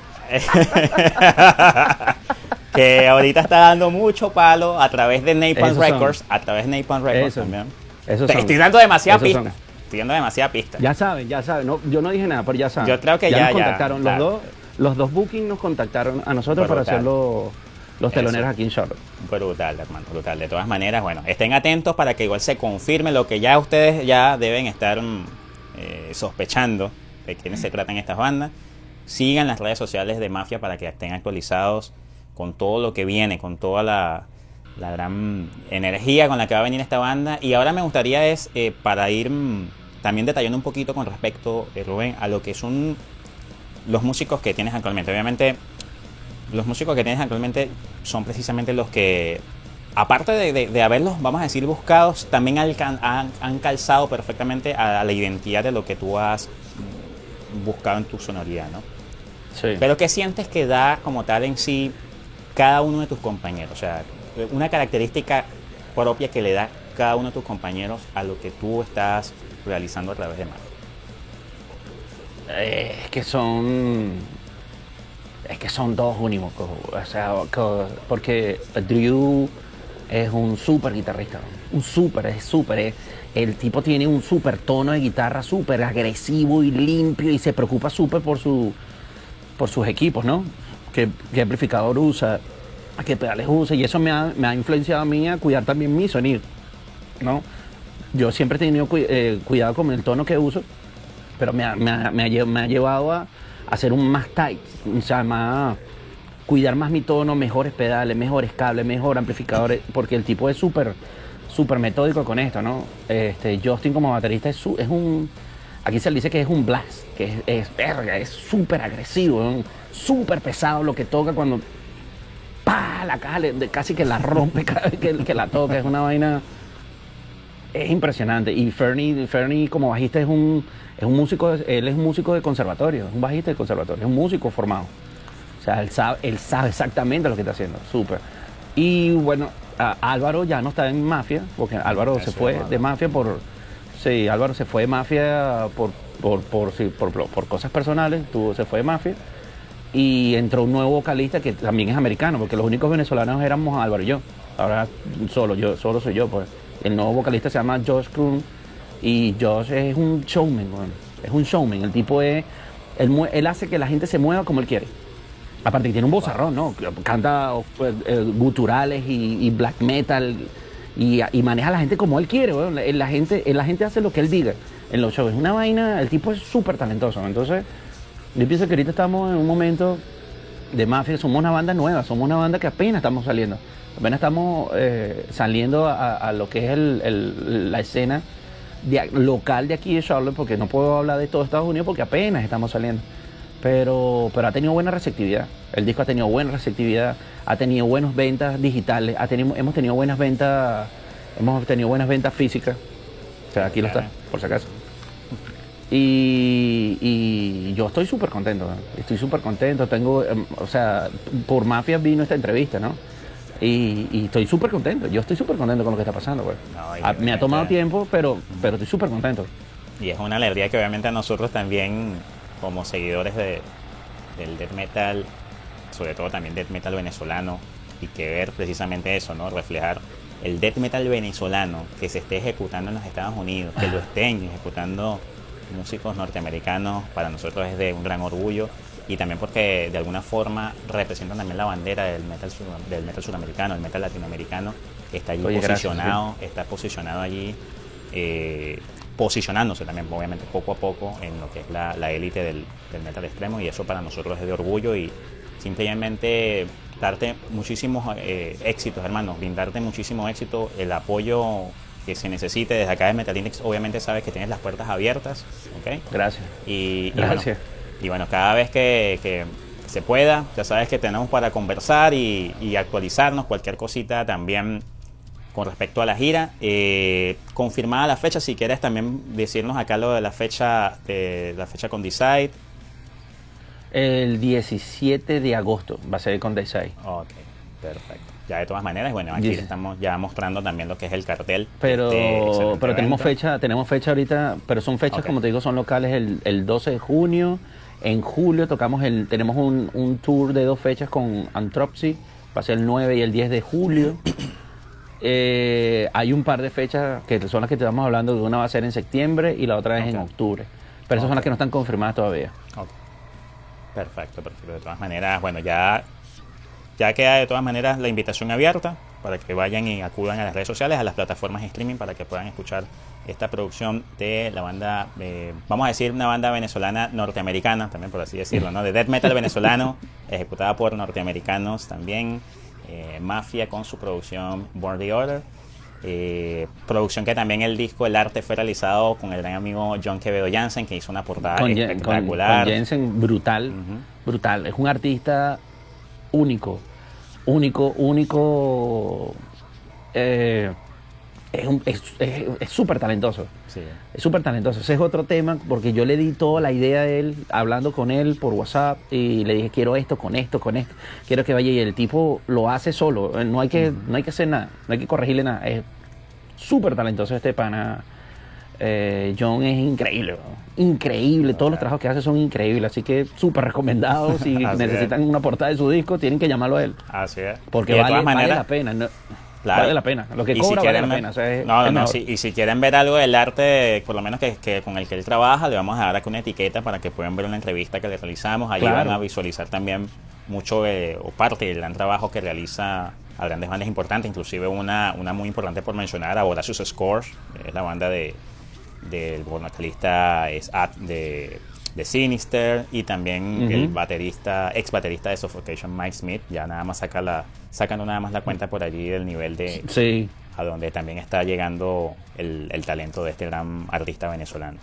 que ahorita está dando mucho palo a través de Napalm son. Records, a través de Napalm Records también. Esos Te son. estoy dando demasiada Esos pista. son. Estoy dando demasiada pista. Ya saben, ya saben. No, yo no dije nada, pero ya saben. Yo creo que ya- nos ya, contactaron. claro. Los, dos, los dos bookings nos contactaron a nosotros para hacer los, los teloneros Eso. aquí en Charlotte. Brutal, hermano, brutal. De todas maneras, bueno, estén atentos para que igual se confirme lo que ya ustedes ya deben estar mm, eh, sospechando de quiénes se tratan estas bandas. Sigan las redes sociales de Mafia para que estén actualizados con todo lo que viene, con toda la, la gran energía con la que va a venir esta banda. Y ahora me gustaría es, eh, para ir mm, también detallando un poquito con respecto, eh, Rubén, a lo que son los músicos que tienes actualmente. Obviamente, los músicos que tienes actualmente son precisamente los que, aparte de, de- de haberlos, vamos a decir, buscados, también alcan- han, han calzado perfectamente a, a la identidad de lo que tú has buscado en tu sonoridad, ¿no? Sí. Pero ¿qué sientes que da como tal en sí cada uno de tus compañeros? O sea, una característica propia que le da cada uno de tus compañeros a lo que tú estás realizando a través de Mafia. Eh, es que son. Es que son dos únicos. O sea, porque Drew es un súper guitarrista. Un súper, es súper. es- El tipo tiene un súper tono de guitarra súper agresivo y limpio y se preocupa súper por, su, por sus equipos, ¿no? ¿Qué, qué amplificador usa? ¿A qué pedales usa? Y eso me ha, me ha influenciado a mí a cuidar también mi sonido, ¿no? Yo siempre he tenido eh, cuidado con el tono que uso pero me ha, me ha- me ha llevado a hacer un más tight, o sea, más cuidar más mi tono, mejores pedales, mejores cables, mejor amplificadores, porque el tipo es súper, súper metódico con esto, ¿no? Este, Justin como baterista es, es un, aquí se le dice que es un blast, que es, verga, es súper agresivo, súper pesado lo que toca cuando, pa, la caja le- de- casi que la rompe cada vez que, que la toca, es una vaina es impresionante. Y Fernie, Fernie como bajista es un, es un músico, de- él es un músico de conservatorio, es un bajista de conservatorio, es un músico formado. O sea, él sabe, él sabe exactamente lo que está haciendo, súper. Y bueno, Álvaro ya no está en Mafia, porque Álvaro se fue de Mafia por... Sí, Álvaro se fue de Mafia por, por, por, sí, por, por cosas personales, tuvo, se fue de Mafia. Y entró un nuevo vocalista que también es americano, porque los únicos venezolanos éramos Álvaro y yo. Ahora solo yo, solo soy yo, pues. El nuevo vocalista se llama Josh Kroon y Josh es un showman, weón. es un showman. El tipo es, él, él hace que la gente se mueva como él quiere. Aparte tiene un vozarrón, ¿no? Canta pues, eh, guturales y, black metal y, maneja a la gente como él quiere. La, la gente, la gente hace lo que él diga en los shows. Es una vaina, el tipo es súper talentoso. Entonces, yo pienso que ahorita estamos en un momento de mafia, somos una banda nueva, somos una banda que apenas estamos saliendo. Apenas estamos eh, saliendo a, a lo que es el- el- la escena de local de aquí de Charlotte, porque no puedo hablar de todo Estados Unidos porque apenas estamos saliendo. Pero, pero ha tenido buena receptividad. El disco ha tenido buena receptividad, ha tenido buenas ventas digitales, ha tenido, hemos tenido buenas ventas, hemos tenido buenas ventas físicas. O sea, aquí lo está, por si acaso. Y, y yo estoy súper contento, estoy súper contento. Tengo, em, o sea, por Mafia vino esta entrevista, ¿no? Y, y estoy súper contento. Yo estoy súper contento con lo que está pasando, güey. No, y Ah, me ha tomado tiempo, pero, pero estoy súper contento. Y es una alegría que obviamente a nosotros también, como seguidores de, del death metal, sobre todo también death metal venezolano, y que ver precisamente eso, ¿no? Reflejar el death metal venezolano que se esté ejecutando en los Estados Unidos, que lo estén ejecutando músicos norteamericanos, para nosotros es de un gran orgullo. Y también porque de alguna forma representan también la bandera del metal, sur- del metal suramericano, el metal latinoamericano, está allí Oye, gracias, posicionado, está posicionado allí, eh, posicionándose también, obviamente, poco a poco en lo que es la la élite del, del metal extremo, y eso para nosotros es de orgullo y simplemente darte muchísimos eh, éxitos, hermanos, brindarte muchísimo éxito, el apoyo que se necesite desde acá de Metal Index, obviamente sabes que tienes las puertas abiertas, ¿ok? Gracias. Y, y Gracias. bueno, y bueno, cada vez que, que se pueda, ya sabes que tenemos para conversar y, y actualizarnos, cualquier cosita también con respecto a la gira. Eh, confirmada la fecha, si quieres también decirnos acá lo de la fecha, de la fecha con Decide. El 17 de agosto va a ser con Decide. Ok, perfecto. Ya de todas maneras, bueno, aquí estamos ya mostrando también lo que es el cartel. Pero, este pero tenemos fecha, tenemos fecha ahorita, pero son fechas, como te digo, son locales el, el 12 de junio. En julio tocamos el, tenemos un, un tour de dos fechas con Antropsy, va a ser el 9 y el 10 de julio. Eh, hay un par de fechas que son las que te estamos hablando, una va a ser en septiembre y la otra es en octubre. Pero esas son las que no están confirmadas todavía. Perfecto, perfecto. De todas maneras, bueno, ya, ya queda de todas maneras la invitación abierta para que vayan y acudan a las redes sociales, a las plataformas de streaming para que puedan escuchar esta producción de la banda, eh, vamos a decir una banda venezolana norteamericana, también por así decirlo, ¿no? De death metal venezolano, ejecutada por norteamericanos también, eh, Mafia con su producción Born the Order. Eh, producción que también el disco, el arte fue realizado con el gran amigo John Quevedo Jansen, que hizo una portada con, Jen- con- espectacular. con Jensen, brutal, brutal. Es un artista único, único, único. eh, es súper talentoso. Sí. Es súper talentoso. Ese es otro tema porque yo le di toda la idea a él, hablando con él por WhatsApp y le dije, quiero esto, con esto, con esto. Quiero que vaya y el tipo lo hace solo. No hay que, no hay que hacer nada, no hay que corregirle nada. Es súper talentoso este pana. Eh, John es increíble, increíble. Todos los trabajos que hace son increíbles. Así que súper recomendados. Si necesitan una portada de su disco, tienen que llamarlo a él. Así es. Porque vale, vale maneras, la pena. ¿no? Claro. Vale la pena. Lo que Y si cobra vale la pena. o sea, es- no, no, y si quieren ver algo del arte, por lo menos que, que con el que él trabaja, le vamos a dar aquí una etiqueta para que puedan ver una entrevista que le realizamos. Ahí Claro. van a visualizar también mucho o parte del gran trabajo que realiza a grandes bandas importantes, inclusive una, una muy importante por mencionar, ahora sus Scores, es la banda de del vocalista es At- de, de Sinister y también el baterista, ex baterista de Suffocation, Mike Smith, ya nada más saca la, sacando nada más la cuenta por allí del nivel de, Sí. a donde también está llegando el, el talento de este gran artista venezolano.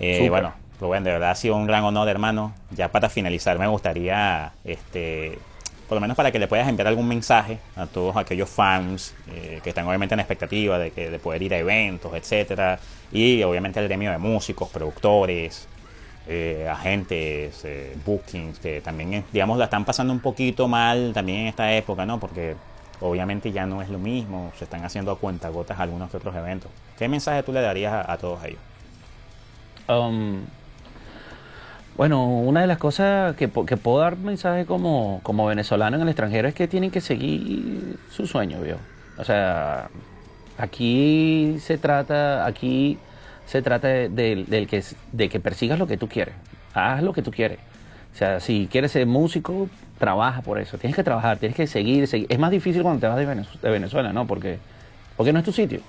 Eh, bueno, Rubén, de verdad ha sido un gran honor, hermano. Ya para finalizar, me gustaría, este, por lo menos para que le puedas enviar algún mensaje a todos aquellos fans eh, que están obviamente en expectativa de, que, de poder ir a eventos, etcétera, y obviamente al gremio de músicos, productores, eh, agentes, eh, bookings, que también, digamos, la están pasando un poquito mal también en esta época, ¿no? Porque obviamente ya no es lo mismo, se están haciendo a cuentagotas algunos que otros eventos. ¿Qué mensaje tú le darías a, a todos ellos? Um, bueno, una de las cosas que, puedo dar mensaje como, como venezolano en el extranjero es que tienen que seguir su sueño, ¿vio? O sea, aquí se trata, aquí se trata de, que, persigas lo que tú quieres. Haz lo que tú quieres. O sea, si quieres ser músico, trabaja por eso. Tienes que trabajar, tienes que seguir, seguir. Es más difícil cuando te vas de Venez- de Venezuela, ¿no? Porque, porque no es tu sitio.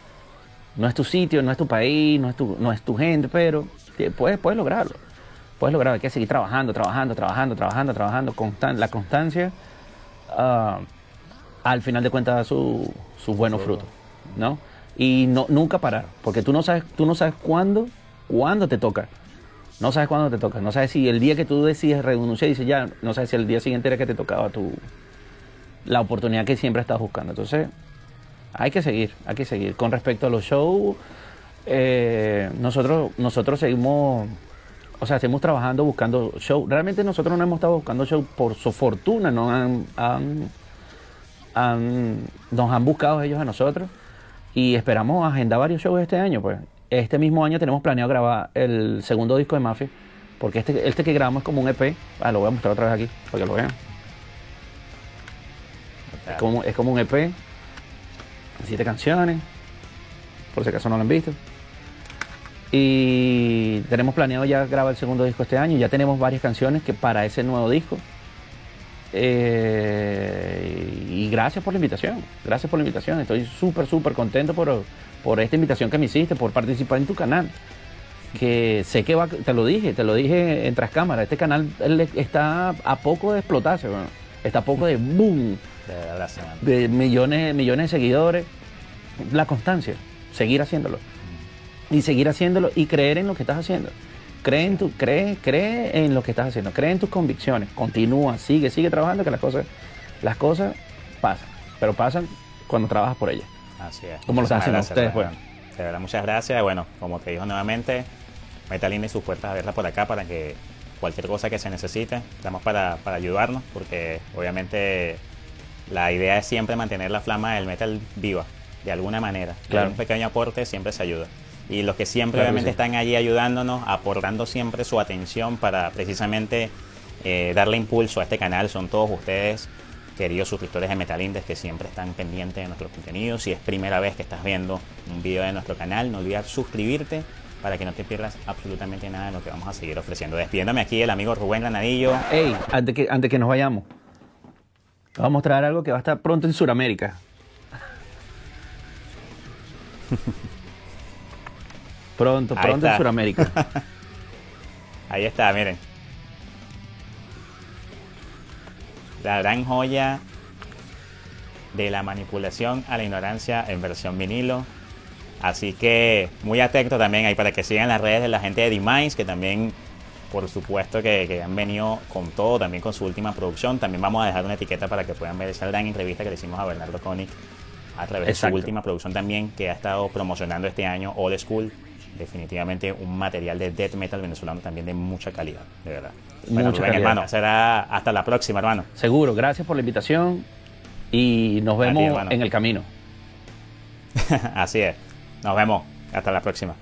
No es tu sitio, no es tu país, no es tu, no es tu gente, pero puedes, puedes lograrlo. Puedes lograrlo. Hay que seguir trabajando, trabajando, trabajando, trabajando, trabajando. Constan- la constancia, ah, al final de cuentas, da su- sus buenos frutos, ¿no? Y no, nunca parar, porque tú no sabes, tú no sabes cuándo, cuándo te toca. No sabes cuándo te toca. No sabes si el día que tú decides renunciar, dices ya, no sabes si el día siguiente era que te tocaba tu, la oportunidad que siempre estás buscando. Entonces, hay que seguir, hay que seguir. Con respecto a los shows, eh, nosotros, nosotros seguimos, o sea, seguimos trabajando buscando show. Realmente nosotros no hemos estado buscando show por su fortuna, no han, han- nos han buscado ellos a nosotros y esperamos agendar varios shows este año. Pues este mismo año tenemos planeado grabar el segundo disco de Mafia, porque este, este que grabamos es como un EP. Ah, lo voy a mostrar otra vez aquí para que lo vean. Es como, es como un EP, siete canciones, por si acaso no lo han visto. Y tenemos planeado ya grabar el segundo disco este año. Ya tenemos varias canciones que para ese nuevo disco. Eh, y gracias por la invitación. Gracias por la invitación. Estoy súper, súper contento por, por esta invitación que me hiciste, por participar en tu canal. Que sé que va, te lo dije, te lo dije en tras cámaras. Este canal está a poco de explotarse, bueno, está a poco de boom De de millones, millones de seguidores, la constancia, seguir haciéndolo. Y seguir haciéndolo y creer en lo que estás haciendo. Cree en, tu, cree, cree en lo que estás haciendo, cree en tus convicciones, continúa, sigue, sigue trabajando que las cosas, las cosas pasan, pero pasan cuando trabajas por ellas. Así es. Como lo están haciendo Muchísimas ustedes, gracias, pues. De verdad, muchas gracias. Bueno, como te dijo nuevamente, Metalina y sus puertas abiertas por acá para que cualquier cosa que se necesite, estamos para, para ayudarnos, porque obviamente la idea es siempre mantener la flama del metal viva, de alguna manera. Claro. Un pequeño aporte siempre se ayuda. Y los que siempre Claro obviamente sí. están allí ayudándonos, aportando siempre su atención para precisamente eh, darle impulso a este canal, son todos ustedes, queridos suscriptores de Metal Index, que siempre están pendientes de nuestros contenidos. Si es primera vez que estás viendo un video de nuestro canal, no olvides suscribirte para que no te pierdas absolutamente nada de lo que vamos a seguir ofreciendo. Despidiéndome aquí el amigo Rubén Granadillo. Ey, antes que, antes que nos vayamos, te voy a mostrar algo que va a estar pronto en Sudamérica. pronto, Ahí pronto en. Sudamérica. Ahí está, miren. La gran joya de la manipulación a la ignorancia en versión vinilo. Así que muy atento también ahí para que sigan las redes de la gente de Demise, que también, por supuesto, que, que han venido con todo, también con su última producción. También vamos a dejar una etiqueta para que puedan ver esa gran entrevista que le hicimos a Bernardo Koenig a través de su última producción también, que ha estado promocionando este año Old School definitivamente un material de death metal venezolano también de mucha calidad, de verdad. Bueno, mucha hermano, será hasta la próxima, hermano. Seguro, gracias por la invitación y nos vemos en el camino. Así es, nos vemos, hasta la próxima.